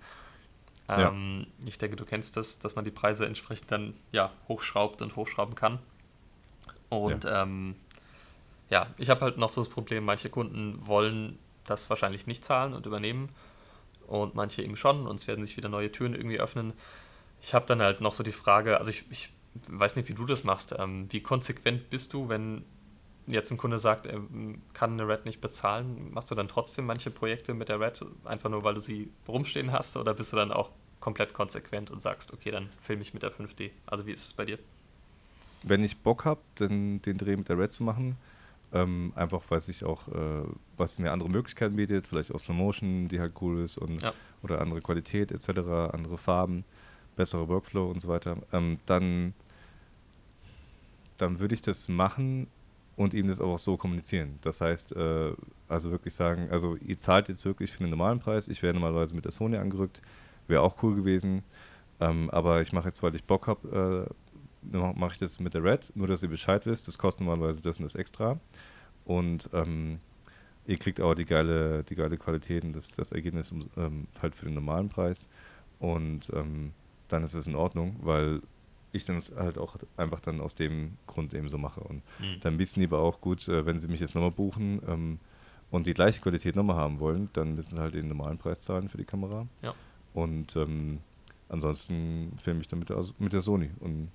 [SPEAKER 2] Ja.
[SPEAKER 3] Ähm, Ich denke, du kennst das, dass man die Preise entsprechend dann ja hochschraubt und hochschrauben kann. Und ja, ähm, ja ich habe halt noch so das Problem, manche Kunden wollen das wahrscheinlich nicht zahlen und übernehmen und manche eben schon und es werden sich wieder neue Türen irgendwie öffnen. Ich habe dann halt noch so die Frage, also ich, ich weiß nicht, wie du das machst. Ähm, wie konsequent bist du, wenn jetzt ein Kunde sagt, er kann eine Red nicht bezahlen? Machst du dann trotzdem manche Projekte mit der Red, einfach nur weil du sie rumstehen hast? Oder bist du dann auch komplett konsequent und sagst, okay, dann filme ich mit der 5D? Also wie ist es bei dir?
[SPEAKER 2] Wenn ich Bock habe, den, den Dreh mit der Red zu machen, ähm, einfach weil sich auch, äh, was mir andere Möglichkeiten bietet, vielleicht auch Slow Motion, die halt cool ist und
[SPEAKER 3] Ja.
[SPEAKER 2] oder andere Qualität etc., andere Farben, bessere Workflow und so weiter, ähm, dann, dann würde ich das machen und ihm das aber auch so kommunizieren. Das heißt, äh, also wirklich sagen, also ihr zahlt jetzt wirklich für den normalen Preis, ich wäre normalerweise mit der Sony angerückt, wäre auch cool gewesen, ähm, aber ich mache jetzt, weil ich Bock habe, äh, mache ich das mit der Red, nur dass ihr Bescheid wisst, das kostet normalerweise das und das extra. Und ähm, ihr kriegt aber die geile, die geile Qualität und das, das Ergebnis ähm, halt für den normalen Preis. Und ähm, dann ist es in Ordnung, weil ich dann es halt auch einfach dann aus dem Grund eben so mache. Und
[SPEAKER 3] Mhm.
[SPEAKER 2] dann wissen die aber auch gut, äh, wenn sie mich jetzt nochmal buchen ähm, und die gleiche Qualität nochmal haben wollen, dann müssen sie halt den normalen Preis zahlen für die Kamera.
[SPEAKER 3] Ja.
[SPEAKER 2] und ähm, ansonsten filme ich dann mit der, mit der Sony. Und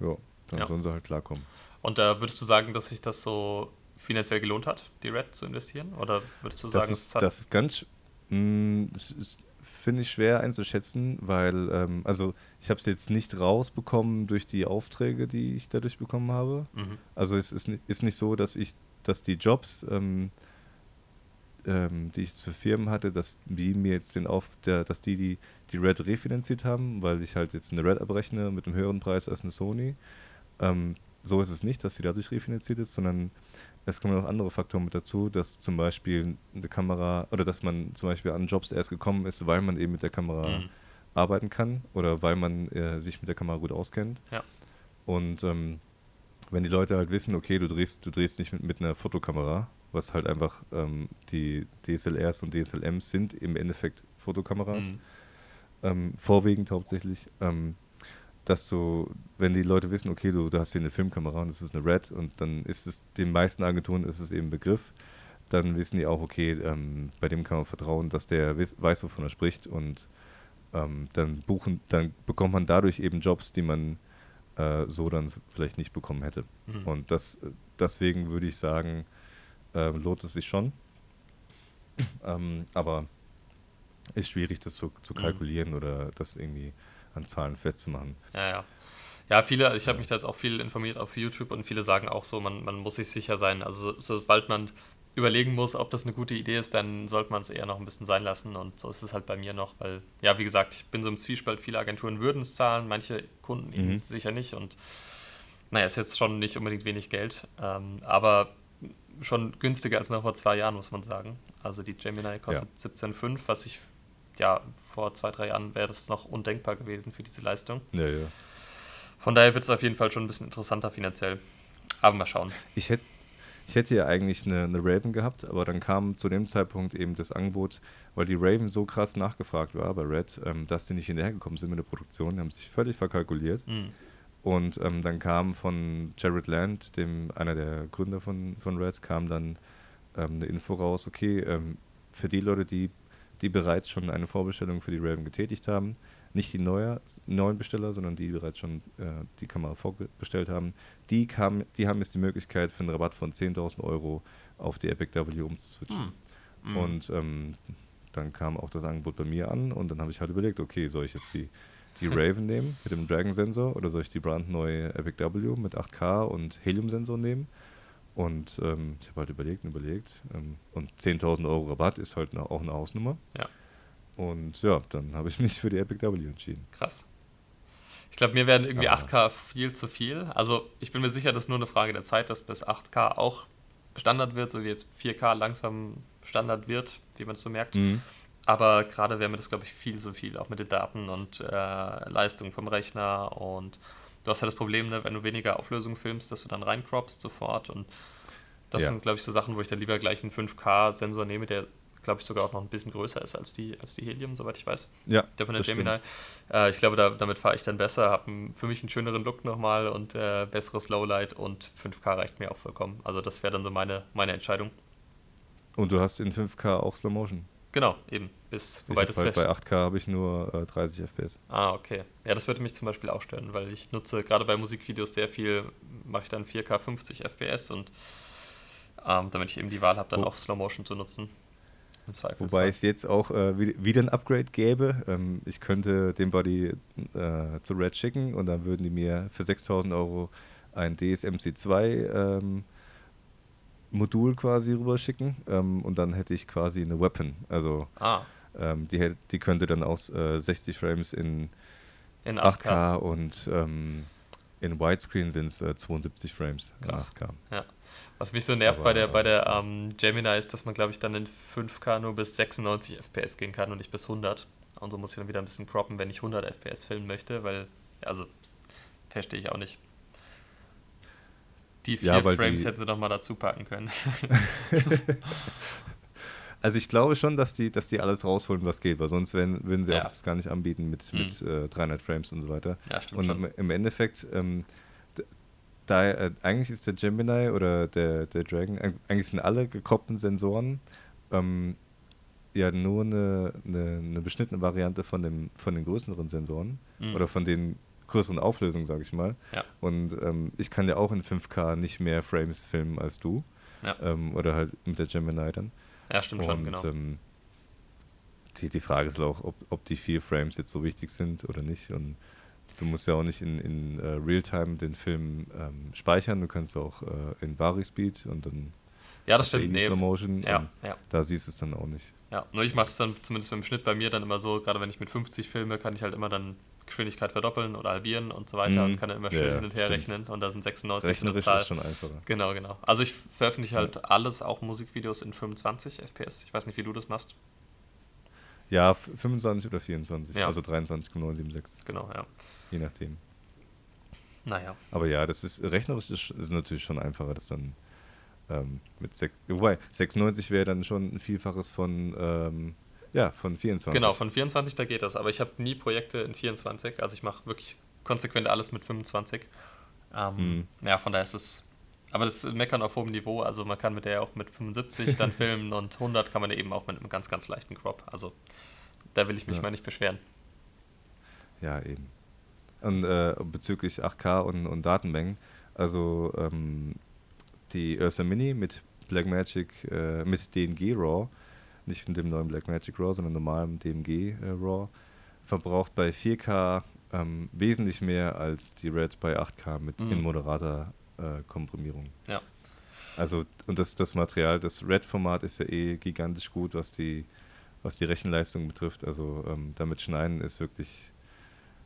[SPEAKER 2] ja, dann
[SPEAKER 3] Ja.
[SPEAKER 2] sollen sie halt klarkommen.
[SPEAKER 3] Und da würdest du sagen, dass sich das so finanziell gelohnt hat, die Red zu investieren? Oder würdest du sagen,
[SPEAKER 2] Das
[SPEAKER 3] es
[SPEAKER 2] ist,
[SPEAKER 3] hat-
[SPEAKER 2] das ist ganz, Mm, das finde ich schwer einzuschätzen, weil, ähm, also ich habe es jetzt nicht rausbekommen durch die Aufträge, die ich dadurch bekommen habe.
[SPEAKER 3] Mhm.
[SPEAKER 2] Also es ist, ist nicht so, dass ich, dass die Jobs, ähm, ähm, die ich für Firmen hatte, dass die mir jetzt den Auf, der, dass die, die die Red refinanziert haben, weil ich halt jetzt eine Red abrechne mit einem höheren Preis als eine Sony. Ähm, so ist es nicht, dass sie dadurch refinanziert ist, sondern es kommen noch andere Faktoren mit dazu, dass zum Beispiel eine Kamera oder dass man zum Beispiel an Jobs erst gekommen ist, weil man eben mit der Kamera
[SPEAKER 3] Mhm.
[SPEAKER 2] arbeiten kann oder weil man äh, sich mit der Kamera gut auskennt.
[SPEAKER 3] Ja.
[SPEAKER 2] Und ähm, wenn die Leute halt wissen, okay, du drehst, du drehst nicht mit, mit einer Fotokamera, was halt einfach ähm, die DSLRs und DSLMs sind im Endeffekt Fotokameras,
[SPEAKER 3] Mhm.
[SPEAKER 2] ähm, vorwiegend hauptsächlich, ähm, dass du, wenn die Leute wissen, okay, du, du hast hier eine Filmkamera und das ist eine Red und dann ist es, den meisten Agenturen ist es eben Begriff, dann wissen die auch, okay, ähm, bei dem kann man vertrauen, dass der weiß, wovon er spricht und ähm, dann buchen, dann bekommt man dadurch eben Jobs, die man äh, so dann vielleicht nicht bekommen hätte.
[SPEAKER 3] Mhm.
[SPEAKER 2] Und das, deswegen würde ich sagen, äh, lohnt es sich schon. ähm, aber ist schwierig, das zu, zu
[SPEAKER 3] Mhm.
[SPEAKER 2] kalkulieren oder das irgendwie an Zahlen festzumachen.
[SPEAKER 3] Ja, ja. Ja, viele, ich habe mich da jetzt auch viel informiert auf YouTube und viele sagen auch so, man, man muss sich sicher sein. Also so, sobald man überlegen muss, ob das eine gute Idee ist, dann sollte man es eher noch ein bisschen sein lassen. Und so ist es halt bei mir noch, weil, ja, wie gesagt, ich bin so im Zwiespalt, viele Agenturen würden es zahlen, manche Kunden eben
[SPEAKER 2] Mhm.
[SPEAKER 3] sicher nicht. Und naja, ist jetzt schon nicht unbedingt wenig Geld, ähm, aber schon günstiger als noch vor zwei Jahren, muss man sagen. Also die Gemini kostet 17,5, was ich, ja, vor zwei, drei Jahren wäre das noch undenkbar gewesen für diese Leistung.
[SPEAKER 2] Ja, ja.
[SPEAKER 3] Von daher wird es auf jeden Fall schon ein bisschen interessanter finanziell. Aber mal schauen.
[SPEAKER 2] Ich hätte ich hätte ja eigentlich eine, eine Raven gehabt, aber dann kam zu dem Zeitpunkt eben das Angebot, weil die Raven so krass nachgefragt war bei Red, ähm, dass die nicht hinterhergekommen sind mit der Produktion, die haben sich völlig verkalkuliert.
[SPEAKER 3] Hm.
[SPEAKER 2] Und ähm, dann kam von Jared Land, dem einer der Gründer von, von Red, kam dann ähm, eine Info raus, okay, ähm, für die Leute, die, die bereits schon eine Vorbestellung für die Raven getätigt haben, nicht die neue, neuen Besteller, sondern die bereits schon äh, die Kamera vorbestellt haben, die, kam, die haben jetzt die Möglichkeit für einen Rabatt von 10.000 Euro auf die Epic W umzuswitchen.
[SPEAKER 3] Hm. Hm.
[SPEAKER 2] Und ähm, dann kam auch das Angebot bei mir an und dann habe ich halt überlegt, okay, soll ich jetzt die, die Raven nehmen mit dem Dragon-Sensor oder soll ich die brandneue Epic W mit 8K und Helium-Sensor nehmen? Und ähm, ich habe halt überlegt und überlegt. Ähm, und 10.000 Euro Rabatt ist halt auch eine Hausnummer.
[SPEAKER 3] Ja.
[SPEAKER 2] Und ja, dann habe ich mich für die Epic W entschieden.
[SPEAKER 3] Krass. Ich glaube, mir werden irgendwie
[SPEAKER 2] Aber-
[SPEAKER 3] 8K viel zu viel. Also ich bin mir sicher, das ist nur eine Frage der Zeit, dass bis 8K auch Standard wird, so wie jetzt 4K langsam Standard wird, wie man es so merkt. Aber gerade wäre mir das, glaube ich, viel zu viel, auch mit den Daten und äh, Leistung vom Rechner. Und du hast ja das Problem, ne, wenn du weniger Auflösung filmst, dass du dann reincroppst sofort. Und das
[SPEAKER 2] Ja.
[SPEAKER 3] sind, glaube ich, so Sachen, wo ich dann lieber gleich einen 5K-Sensor nehme, der, glaube ich, sogar auch noch ein bisschen größer ist als die, als die Helium, soweit ich weiß.
[SPEAKER 2] Ja,
[SPEAKER 3] Der von der Gemini. Äh, ich glaube, da, damit fahre ich dann besser, habe für mich einen schöneren Look nochmal und äh, besseres Lowlight und 5K reicht mir auch vollkommen. Also das wäre dann so meine, meine Entscheidung.
[SPEAKER 2] Und du hast in 5K auch Slow Motion.
[SPEAKER 3] Genau, eben. Bis, wobei das
[SPEAKER 2] halt
[SPEAKER 3] vielleicht.
[SPEAKER 2] bei 8K habe ich nur äh, 30 FPS.
[SPEAKER 3] Ah, okay. Ja, das würde mich zum Beispiel auch stören, weil ich nutze gerade bei Musikvideos sehr viel, mache ich dann 4K 50 FPS und ähm, damit ich eben die Wahl habe, dann
[SPEAKER 2] Wo-
[SPEAKER 3] auch Slow Motion zu nutzen.
[SPEAKER 2] Wobei es jetzt auch äh, wi- wieder ein Upgrade gäbe. Ähm, ich könnte den Body äh, zu Red schicken und dann würden die mir für 6000 Euro ein DSMC2 ähm, Modul quasi rüberschicken ähm, und dann hätte ich quasi eine Weapon. Also
[SPEAKER 3] ah,
[SPEAKER 2] ähm, die, die könnte dann aus äh, 60 Frames in
[SPEAKER 3] in
[SPEAKER 2] 8K,
[SPEAKER 3] 8K.
[SPEAKER 2] und ähm, in Widescreen sind es äh, 72 Frames in
[SPEAKER 3] Krass.
[SPEAKER 2] 8K.
[SPEAKER 3] Ja. Was mich so nervt
[SPEAKER 2] Aber,
[SPEAKER 3] bei der, bei der ähm, Gemini ist, dass man, glaube ich, dann in 5K nur bis 96 FPS gehen kann und nicht bis 100. Und so muss ich dann wieder ein bisschen croppen, wenn ich 100 FPS filmen möchte, weil, also, verstehe ich auch nicht. Die vier
[SPEAKER 2] Ja,
[SPEAKER 3] Frames
[SPEAKER 2] die-
[SPEAKER 3] hätten sie noch mal dazu packen können.
[SPEAKER 2] Also ich glaube schon, dass die, dass die alles rausholen, was geht, weil sonst werden, würden sie
[SPEAKER 3] Ja.
[SPEAKER 2] auch das gar nicht anbieten mit,
[SPEAKER 3] Mhm.
[SPEAKER 2] mit äh, 300 Frames und so weiter.
[SPEAKER 3] ja, stimmt
[SPEAKER 2] Und
[SPEAKER 3] schon.
[SPEAKER 2] im, Endeffekt, ähm, da, äh, eigentlich ist der Gemini oder der, der Dragon, äh, eigentlich sind alle gekoppelten Sensoren ähm, ja nur eine, eine, eine beschnittene Variante von, dem, von den größeren Sensoren
[SPEAKER 3] Mhm.
[SPEAKER 2] oder von den größeren Auflösungen, sage ich mal.
[SPEAKER 3] Ja.
[SPEAKER 2] Und ähm, ich kann ja auch in 5K nicht mehr Frames filmen als du.
[SPEAKER 3] Ja.
[SPEAKER 2] Ähm, oder halt mit der Gemini dann.
[SPEAKER 3] Ja, stimmt schon,
[SPEAKER 2] Und
[SPEAKER 3] genau.
[SPEAKER 2] ähm, die, die Frage ist auch, ob, ob die vier Frames jetzt so wichtig sind oder nicht. Und du musst ja auch nicht in, in uh, Realtime den Film ähm, speichern, du kannst auch äh, in Vari-Speed und dann
[SPEAKER 3] ja, das stimmt.
[SPEAKER 2] Nee. Slow Motion.
[SPEAKER 3] Ja, ja.
[SPEAKER 2] Da siehst du es dann auch nicht.
[SPEAKER 3] Ja, nur ich mache es dann zumindest beim Schnitt bei mir dann immer so, gerade wenn ich mit 50 filme, kann ich halt immer dann Geschwindigkeit verdoppeln oder halbieren und so weiter mm, und kann dann immer schön ja, hin und her stimmt. rechnen und da sind 96
[SPEAKER 2] Rechnerisch
[SPEAKER 3] Zahl.
[SPEAKER 2] ist schon einfacher.
[SPEAKER 3] Genau, genau. Also ich veröffentliche halt ja. alles, auch Musikvideos in 25 FPS. Ich weiß nicht, wie du das machst.
[SPEAKER 2] Ja, 25 oder 24, ja. also 23,976.
[SPEAKER 3] Genau, ja.
[SPEAKER 2] Je nachdem.
[SPEAKER 3] Naja.
[SPEAKER 2] Aber ja, das ist rechnerisch ist, ist natürlich schon einfacher, das dann ähm, mit 6, wobei 96 wäre dann schon ein Vielfaches von ähm, ja, von 24.
[SPEAKER 3] Genau, von 24, da geht das. Aber ich habe nie Projekte in 24. Also ich mache wirklich konsequent alles mit 25. Ähm, mhm. Ja, von daher ist es. Aber das ist Meckern auf hohem Niveau. Also man kann mit der auch mit 75 dann filmen und 100 kann man eben auch mit einem ganz, ganz leichten Crop. Also da will ich mich ja. mal nicht beschweren.
[SPEAKER 2] Ja, eben. Und äh, bezüglich 8K und, und Datenmengen, also ähm, die Ursa Mini mit Blackmagic, äh, mit DNG RAW, nicht mit dem neuen Blackmagic RAW, sondern normalem DMG äh, RAW, verbraucht bei 4K ähm, wesentlich mehr als die Red bei 8K mit mhm. in moderater äh, Komprimierung.
[SPEAKER 3] Ja.
[SPEAKER 2] Also, und das, das Material, das Red-Format ist ja eh gigantisch gut, was die, was die Rechenleistung betrifft. Also, ähm, damit schneiden ist wirklich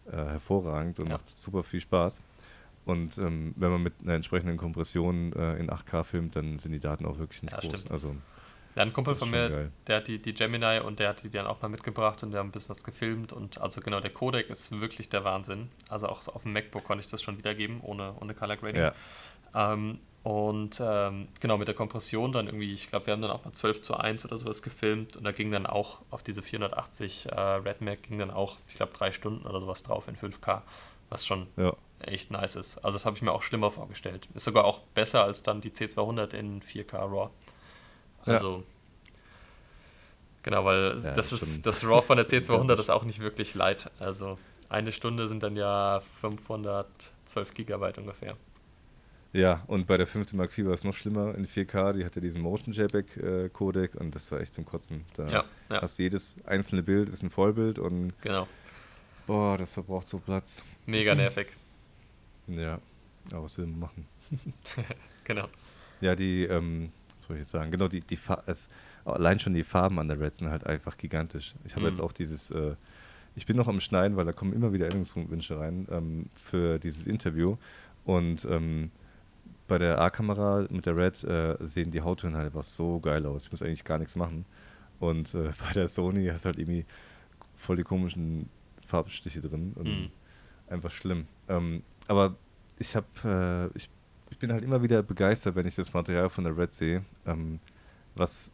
[SPEAKER 2] äh, hervorragend und ja. macht super viel Spaß. Und ähm, wenn man mit einer entsprechenden Kompression äh, in 8K filmt, dann sind die Daten auch wirklich nicht ja, groß.
[SPEAKER 3] Stimmt. Also, ja, ein Kumpel von mir, geil. der hat die, die Gemini und der hat die dann auch mal mitgebracht und der hat ein bisschen was gefilmt. Und also genau, der Codec ist wirklich der Wahnsinn. Also auch auf dem MacBook konnte ich das schon wiedergeben, ohne, ohne Color Grading. Ja. Ähm, und ähm, genau, mit der Kompression dann irgendwie, ich glaube, wir haben dann auch mal 12 zu 1 oder sowas gefilmt und da ging dann auch auf diese 480 äh, RedMac ging dann auch, ich glaube, drei Stunden oder sowas drauf in 5K, was schon ja. echt nice ist. Also das habe ich mir auch schlimmer vorgestellt. Ist sogar auch besser als dann die C200 in 4K RAW. Also, ja. genau, weil ja, das, ist, das RAW von der C200 ist auch nicht wirklich light. Also, eine Stunde sind dann ja 512 Gigabyte ungefähr.
[SPEAKER 2] Ja, und bei der 5. Mark IV war es noch schlimmer in 4K. Die hatte diesen Motion JPEG-Codec und das war echt zum Kotzen. Da ja, ja. hast jedes einzelne Bild ist ein Vollbild und.
[SPEAKER 3] Genau.
[SPEAKER 2] Boah, das verbraucht so Platz.
[SPEAKER 3] Mega nervig.
[SPEAKER 2] ja, aber was will man machen?
[SPEAKER 3] genau.
[SPEAKER 2] Ja, die, ähm, was ich sagen? Genau, die, die es, allein schon die Farben an der Red sind halt einfach gigantisch. Ich habe mhm. jetzt auch dieses, äh, ich bin noch am Schneiden, weil da kommen immer wieder Änderungswünsche rein ähm, für dieses Interview. Und ähm, bei der A-Kamera mit der Red äh, sehen die Hauttöne halt einfach so geil aus. Ich muss eigentlich gar nichts machen. Und äh, bei der Sony hat halt irgendwie voll die komischen Farbstiche drin und mhm. einfach schlimm. Ähm, aber ich habe, äh, ich ich bin halt immer wieder begeistert, wenn ich das Material von der Red sehe. Ähm, was,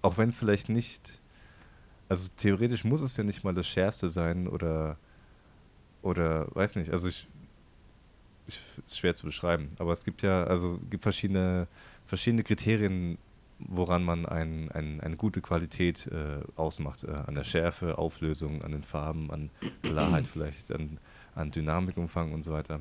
[SPEAKER 2] auch wenn es vielleicht nicht, also theoretisch muss es ja nicht mal das Schärfste sein oder, oder weiß nicht, also ich, ich ist schwer zu beschreiben, aber es gibt ja, also gibt verschiedene, verschiedene Kriterien, woran man ein, ein, eine gute Qualität äh, ausmacht. Äh, an der Schärfe, Auflösung, an den Farben, an Klarheit vielleicht, an, an Dynamikumfang und so weiter.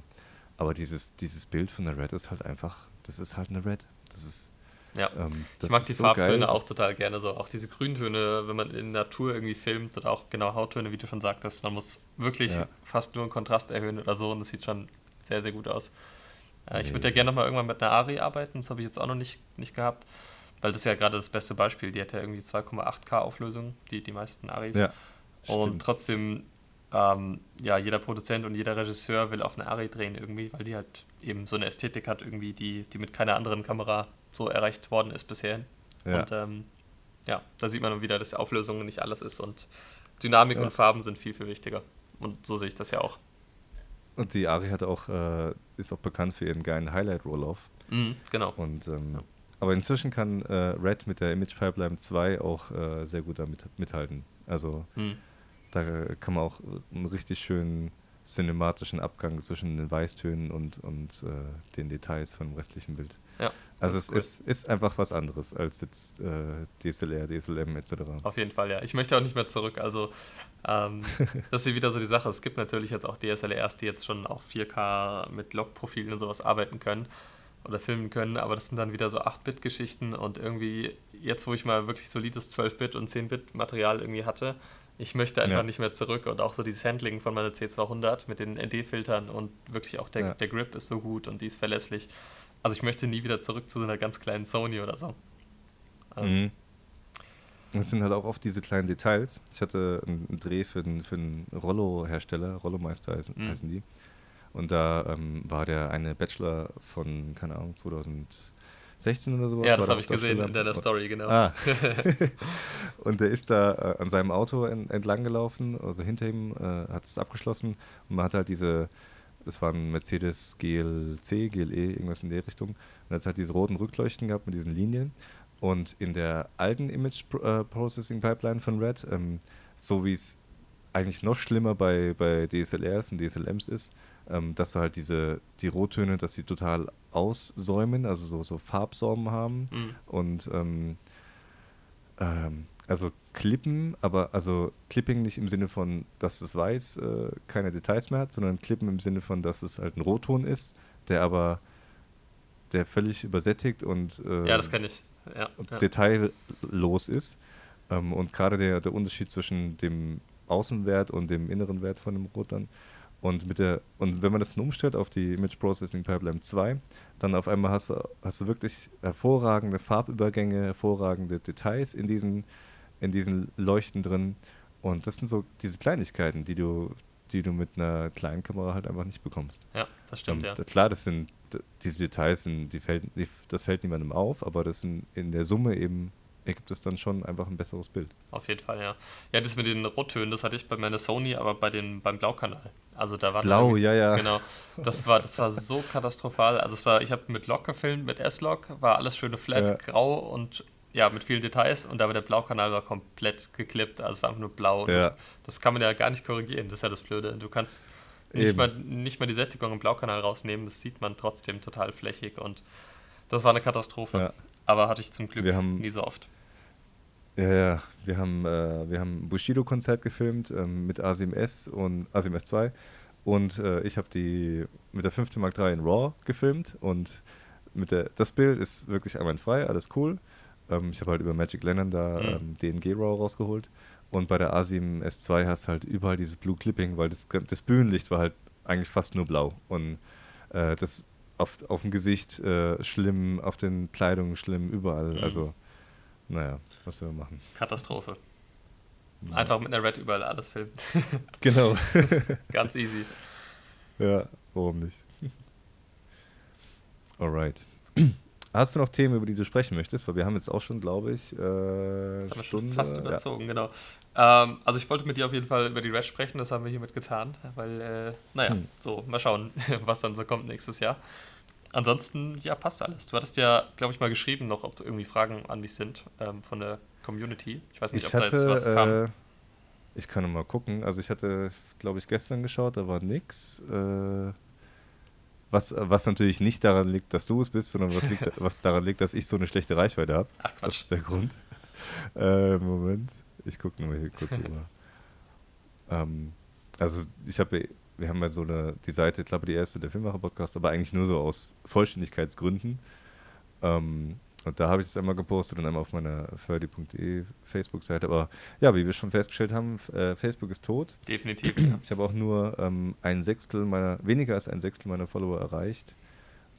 [SPEAKER 2] Aber dieses, dieses Bild von der Red ist halt einfach, das ist halt eine Red. Das ist.
[SPEAKER 3] Ja, ähm, ich mag die so Farbtöne geil, auch total gerne so. Auch diese Grüntöne, wenn man in Natur irgendwie filmt oder auch genau Hauttöne, wie du schon sagtest. Man muss wirklich ja. fast nur einen Kontrast erhöhen oder so und das sieht schon sehr, sehr gut aus. Äh, ich würde ja gerne nochmal irgendwann mit einer Ari arbeiten, das habe ich jetzt auch noch nicht, nicht gehabt, weil das ist ja gerade das beste Beispiel. Die hat ja irgendwie 2,8K Auflösung, die, die meisten Aris. Ja, und stimmt. trotzdem ähm, ja, jeder Produzent und jeder Regisseur will auf eine Ari drehen irgendwie, weil die halt eben so eine Ästhetik hat, irgendwie, die, die mit keiner anderen Kamera so erreicht worden ist bisher. Ja. Und ähm, ja, da sieht man wieder, dass Auflösung nicht alles ist und Dynamik ja. und Farben sind viel, viel wichtiger. Und so sehe ich das ja auch.
[SPEAKER 2] Und die Ari hat auch, äh, ist auch bekannt für ihren geilen Highlight-Roll-Off.
[SPEAKER 3] Mhm, genau.
[SPEAKER 2] Und, ähm, ja. Aber inzwischen kann äh, Red mit der Image Pipeline 2 auch äh, sehr gut damit mithalten. Also mhm. Da kann man auch einen richtig schönen cinematischen Abgang zwischen den Weißtönen und, und äh, den Details von dem restlichen Bild.
[SPEAKER 3] Ja,
[SPEAKER 2] also es ist, ist, einfach was anderes als jetzt äh, DSLR, DSLM etc.
[SPEAKER 3] Auf jeden Fall, ja. Ich möchte auch nicht mehr zurück. Also ähm, das ist hier wieder so die Sache. Es gibt natürlich jetzt auch DSLRs, die jetzt schon auf 4K mit Log-Profilen und sowas arbeiten können oder filmen können, aber das sind dann wieder so 8-Bit-Geschichten und irgendwie jetzt, wo ich mal wirklich solides 12-Bit und 10-Bit-Material irgendwie hatte, ich möchte einfach ja. nicht mehr zurück und auch so dieses Handling von meiner C200 mit den ND-Filtern und wirklich auch der, ja. der Grip ist so gut und die ist verlässlich. Also ich möchte nie wieder zurück zu so einer ganz kleinen Sony oder so.
[SPEAKER 2] Ähm. Mhm. Das sind halt auch oft diese kleinen Details. Ich hatte einen Dreh für einen, für einen Rollo-Hersteller, Rollo-Meister heißen, mhm. heißen die. Und da ähm, war der eine Bachelor von, keine Ahnung, 2000 16 oder sowas.
[SPEAKER 3] Ja, das habe ich gesehen in deiner Story, genau.
[SPEAKER 2] Ah. und der ist da äh, an seinem Auto en entlang gelaufen, also hinter ihm äh, hat es abgeschlossen und man hat halt diese, das war ein Mercedes GLC, GLE, irgendwas in der Richtung, und hat halt diese roten Rückleuchten gehabt mit diesen Linien. Und in der alten Image äh, Processing Pipeline von Red, ähm, so wie es eigentlich noch schlimmer bei, bei DSLRs und DSLMs ist, ähm, dass du halt diese, die Rottöne, dass sie total aussäumen, also so, so Farbsäumen haben mhm. und ähm, ähm, also Klippen, aber also Clipping nicht im Sinne von, dass es weiß äh, keine Details mehr hat, sondern Klippen im Sinne von, dass es halt ein Rotton ist, der aber der völlig übersättigt und,
[SPEAKER 3] äh, ja, das ich. Ja,
[SPEAKER 2] ja. detaillos ist. Ähm, und gerade der, der Unterschied zwischen dem Außenwert und dem inneren Wert von dem Rot dann und, mit der, und wenn man das dann umstellt auf die Image Processing Pipeline 2, dann auf einmal hast du, hast du wirklich hervorragende Farbübergänge, hervorragende Details in diesen, in diesen Leuchten drin. Und das sind so diese Kleinigkeiten, die du, die du mit einer kleinen Kamera halt einfach nicht bekommst.
[SPEAKER 3] Ja, das stimmt, und,
[SPEAKER 2] ja. Klar, das sind diese Details, sind, die fällt, die, das fällt niemandem auf, aber das sind in der Summe eben ergibt es dann schon einfach ein besseres Bild.
[SPEAKER 3] Auf jeden Fall, ja. Ja, das mit den Rottönen, das hatte ich bei meiner Sony, aber bei den, beim Blaukanal. Also da war
[SPEAKER 2] Blau, ja, ja.
[SPEAKER 3] Genau. Das war, das war so katastrophal. Also es war, ich habe mit Log gefilmt, mit S-Log, war alles schöne flat, ja. grau und ja, mit vielen Details und aber der Blaukanal war komplett geklippt, also es war einfach nur blau.
[SPEAKER 2] Ja.
[SPEAKER 3] Das kann man ja gar nicht korrigieren, das ist ja das Blöde. Du kannst nicht mal, nicht mal die Sättigung im Blaukanal rausnehmen, das sieht man trotzdem total flächig und das war eine Katastrophe. Ja. Aber hatte ich zum Glück
[SPEAKER 2] haben,
[SPEAKER 3] nie so oft.
[SPEAKER 2] Ja, ja, wir haben, äh, wir haben ein Bushido-Konzert gefilmt ähm, mit A7 S und A7 S2 und äh, ich habe die mit der 5. Mark III in RAW gefilmt und mit der, das Bild ist wirklich einwandfrei, alles cool. Ähm, ich habe halt über Magic Lennon da mhm. ähm, DNG RAW rausgeholt und bei der A7 S2 hast du halt überall dieses Blue Clipping, weil das, das Bühnenlicht war halt eigentlich fast nur blau und äh, das auf, auf dem Gesicht äh, schlimm, auf den Kleidungen schlimm, überall, mhm. also naja, was wir machen.
[SPEAKER 3] Katastrophe. Ja. Einfach mit einer Red überall alles filmen.
[SPEAKER 2] genau.
[SPEAKER 3] Ganz easy.
[SPEAKER 2] Ja, warum nicht? Alright. Hast du noch Themen, über die du sprechen möchtest? Weil wir haben jetzt auch schon, glaube ich, äh,
[SPEAKER 3] das haben wir schon fast überzogen, ja. genau. Ähm, also ich wollte mit dir auf jeden Fall über die Red sprechen, das haben wir hiermit getan, weil, äh, naja, hm. so, mal schauen, was dann so kommt nächstes Jahr. Ansonsten, ja, passt alles. Du hattest ja, glaube ich, mal geschrieben noch, ob irgendwie Fragen an mich sind ähm, von der Community. Ich weiß nicht,
[SPEAKER 2] ich ob hatte, da jetzt was kam. Äh, ich kann mal gucken. Also ich hatte, glaube ich, gestern geschaut, da war nix. Äh, was, was natürlich nicht daran liegt, dass du es bist, sondern was, liegt, was daran liegt, dass ich so eine schlechte Reichweite habe. Das ist der Grund. Äh, Moment, ich gucke nur hier kurz rüber. ähm, also ich habe wir haben ja so eine, die Seite, ich glaube, die erste, der Filmmacher-Podcast, aber eigentlich nur so aus Vollständigkeitsgründen. Ähm, und da habe ich das einmal gepostet und einmal auf meiner ferdi.de Facebook-Seite. Aber ja, wie wir schon festgestellt haben, äh, Facebook ist tot.
[SPEAKER 3] Definitiv. Ja.
[SPEAKER 2] Ich habe auch nur ähm, ein Sechstel meiner, weniger als ein Sechstel meiner Follower erreicht.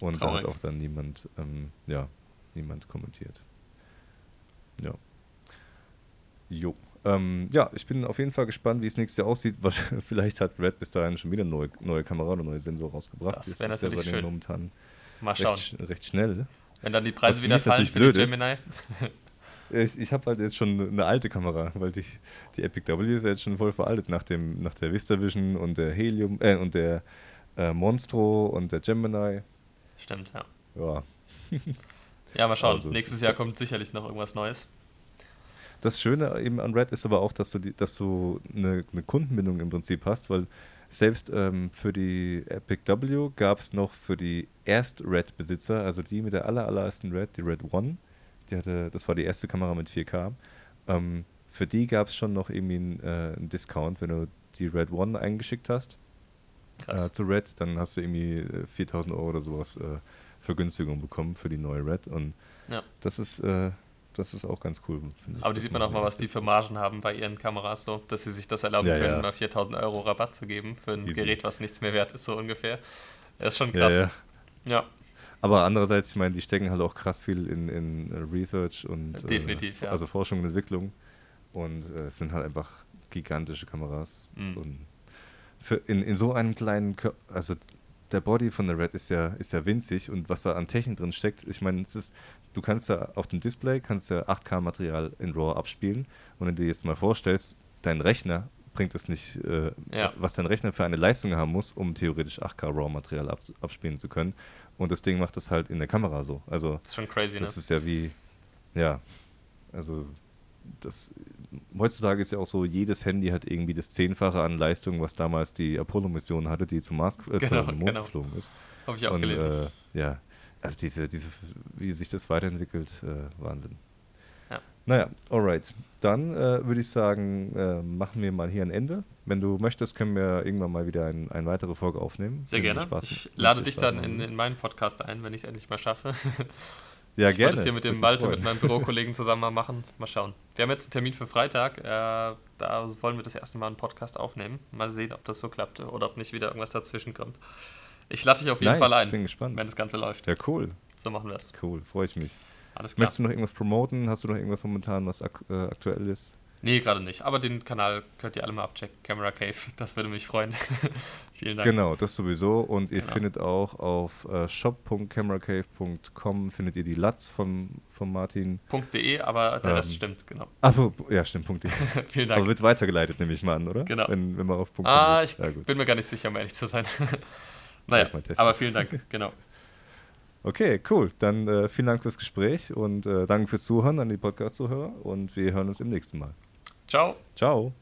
[SPEAKER 2] Und Traurig. da hat auch dann niemand, ähm, ja, niemand kommentiert. Ja. Jo. Ähm, ja, ich bin auf jeden Fall gespannt, wie es nächstes Jahr aussieht. Vielleicht hat Red bis dahin schon wieder eine neue, neue Kamera oder neue Sensor rausgebracht.
[SPEAKER 3] Das wäre natürlich schön.
[SPEAKER 2] momentan
[SPEAKER 3] Mal schauen.
[SPEAKER 2] Recht, recht, schnell.
[SPEAKER 3] Wenn dann die Preise wieder fallen für die Gemini.
[SPEAKER 2] ich, ich habe halt jetzt schon eine alte Kamera, weil die, die Epic W ist jetzt schon voll veraltet nach, dem, nach der VistaVision und der Helium, äh, und der äh, Monstro und der Gemini.
[SPEAKER 3] Stimmt, ja.
[SPEAKER 2] Ja.
[SPEAKER 3] ja, mal schauen. Also, Nächstes Jahr kommt sicherlich noch irgendwas Neues.
[SPEAKER 2] Das Schöne eben an Red ist aber auch, dass du, die, dass du eine, eine Kundenbindung im Prinzip hast, weil selbst ähm, für die Epic W gab es noch für die Erst-Red-Besitzer, also die mit der aller, allerersten Red, die Red One, die hatte, das war die erste Kamera mit 4K, ähm, für die gab es schon noch irgendwie einen, äh, einen, Discount, wenn du die Red One eingeschickt hast äh, zu Red, dann hast du irgendwie 4000 äh, Euro oder sowas äh, Vergünstigung bekommen für die neue Red und ja. das ist äh, das ist auch ganz cool.
[SPEAKER 3] Aber die sieht man auch mal, was die für Margen haben bei ihren Kameras, so, dass sie sich das erlauben ja, können, ja. mal 4000 Euro Rabatt zu geben für ein Easy. Gerät, was nichts mehr wert ist, so ungefähr. Das ist schon krass.
[SPEAKER 2] Ja, ja. Aber andererseits, ich meine, die stecken halt auch krass viel in, in Research und
[SPEAKER 3] Definitiv,
[SPEAKER 2] äh, also Forschung und Entwicklung. Und äh, es sind halt einfach gigantische Kameras. Mhm. Und für in, in so einem kleinen, Kör also der Body von der Red ist ja, ist ja winzig und was da an Technik drin steckt, ich meine, es ist, du kannst ja auf dem Display kannst ja 8K-Material in RAW abspielen und wenn du dir jetzt mal vorstellst, dein Rechner bringt es nicht, äh, ja. was dein Rechner für eine Leistung haben muss, um theoretisch 8K RAW-Material ab, abspielen zu können. Und das Ding macht das halt in der Kamera so. Also,
[SPEAKER 3] das ist schon crazy,
[SPEAKER 2] das
[SPEAKER 3] ne?
[SPEAKER 2] ist ja wie, ja, also das, heutzutage ist ja auch so, jedes Handy hat irgendwie das Zehnfache an Leistung, was damals die Apollo-Mission hatte, die zum Mars äh, genau, zum Mond genau. geflogen ist.
[SPEAKER 3] Habe ich auch Und, gelesen.
[SPEAKER 2] Äh, ja, also diese, diese, wie sich das weiterentwickelt, äh, Wahnsinn. Ja. Naja, alright. Dann äh, würde ich sagen, äh, machen wir mal hier ein Ende. Wenn du möchtest, können wir irgendwann mal wieder ein, eine weitere Folge aufnehmen.
[SPEAKER 3] Sehr gerne. Spaß, ich lade dich dann in, in meinen Podcast ein, wenn ich es endlich mal schaffe.
[SPEAKER 2] Ja,
[SPEAKER 3] ich
[SPEAKER 2] gerne.
[SPEAKER 3] Ich das hier mit dem Malte, mit meinem Bürokollegen zusammen mal machen. Mal schauen. Wir haben jetzt einen Termin für Freitag. Äh, da wollen wir das erste Mal einen Podcast aufnehmen. Mal sehen, ob das so klappt oder ob nicht wieder irgendwas dazwischen kommt. Ich lade dich auf jeden nice, Fall ein,
[SPEAKER 2] ich bin gespannt.
[SPEAKER 3] wenn das Ganze läuft.
[SPEAKER 2] Ja, cool.
[SPEAKER 3] So machen wir es.
[SPEAKER 2] Cool, freue ich mich.
[SPEAKER 3] Alles klar.
[SPEAKER 2] Möchtest du noch irgendwas promoten? Hast du noch irgendwas momentan, was ak äh, aktuell ist?
[SPEAKER 3] Nee, gerade nicht. Aber den Kanal könnt ihr alle mal abchecken. Camera Cave. Das würde mich freuen. Vielen Dank.
[SPEAKER 2] Genau, das sowieso. Und ihr genau. findet auch auf äh, shop.cameracave.com findet ihr die Latz von, von Martin.
[SPEAKER 3] .de, aber der ähm, Rest stimmt, genau.
[SPEAKER 2] Achso, ja, stimmt, .de.
[SPEAKER 3] Vielen Dank.
[SPEAKER 2] Aber wird weitergeleitet, nehme ich mal an, oder?
[SPEAKER 3] Genau.
[SPEAKER 2] Wenn, wenn man auf
[SPEAKER 3] Punkt Ah, ich ja, bin mir gar nicht sicher, um ehrlich zu sein. Naja, aber vielen Dank, genau.
[SPEAKER 2] Okay, cool. Dann äh, vielen Dank fürs Gespräch und äh, danke fürs Zuhören an die Podcast-Zuhörer und wir hören uns im nächsten Mal.
[SPEAKER 3] Ciao.
[SPEAKER 2] Ciao.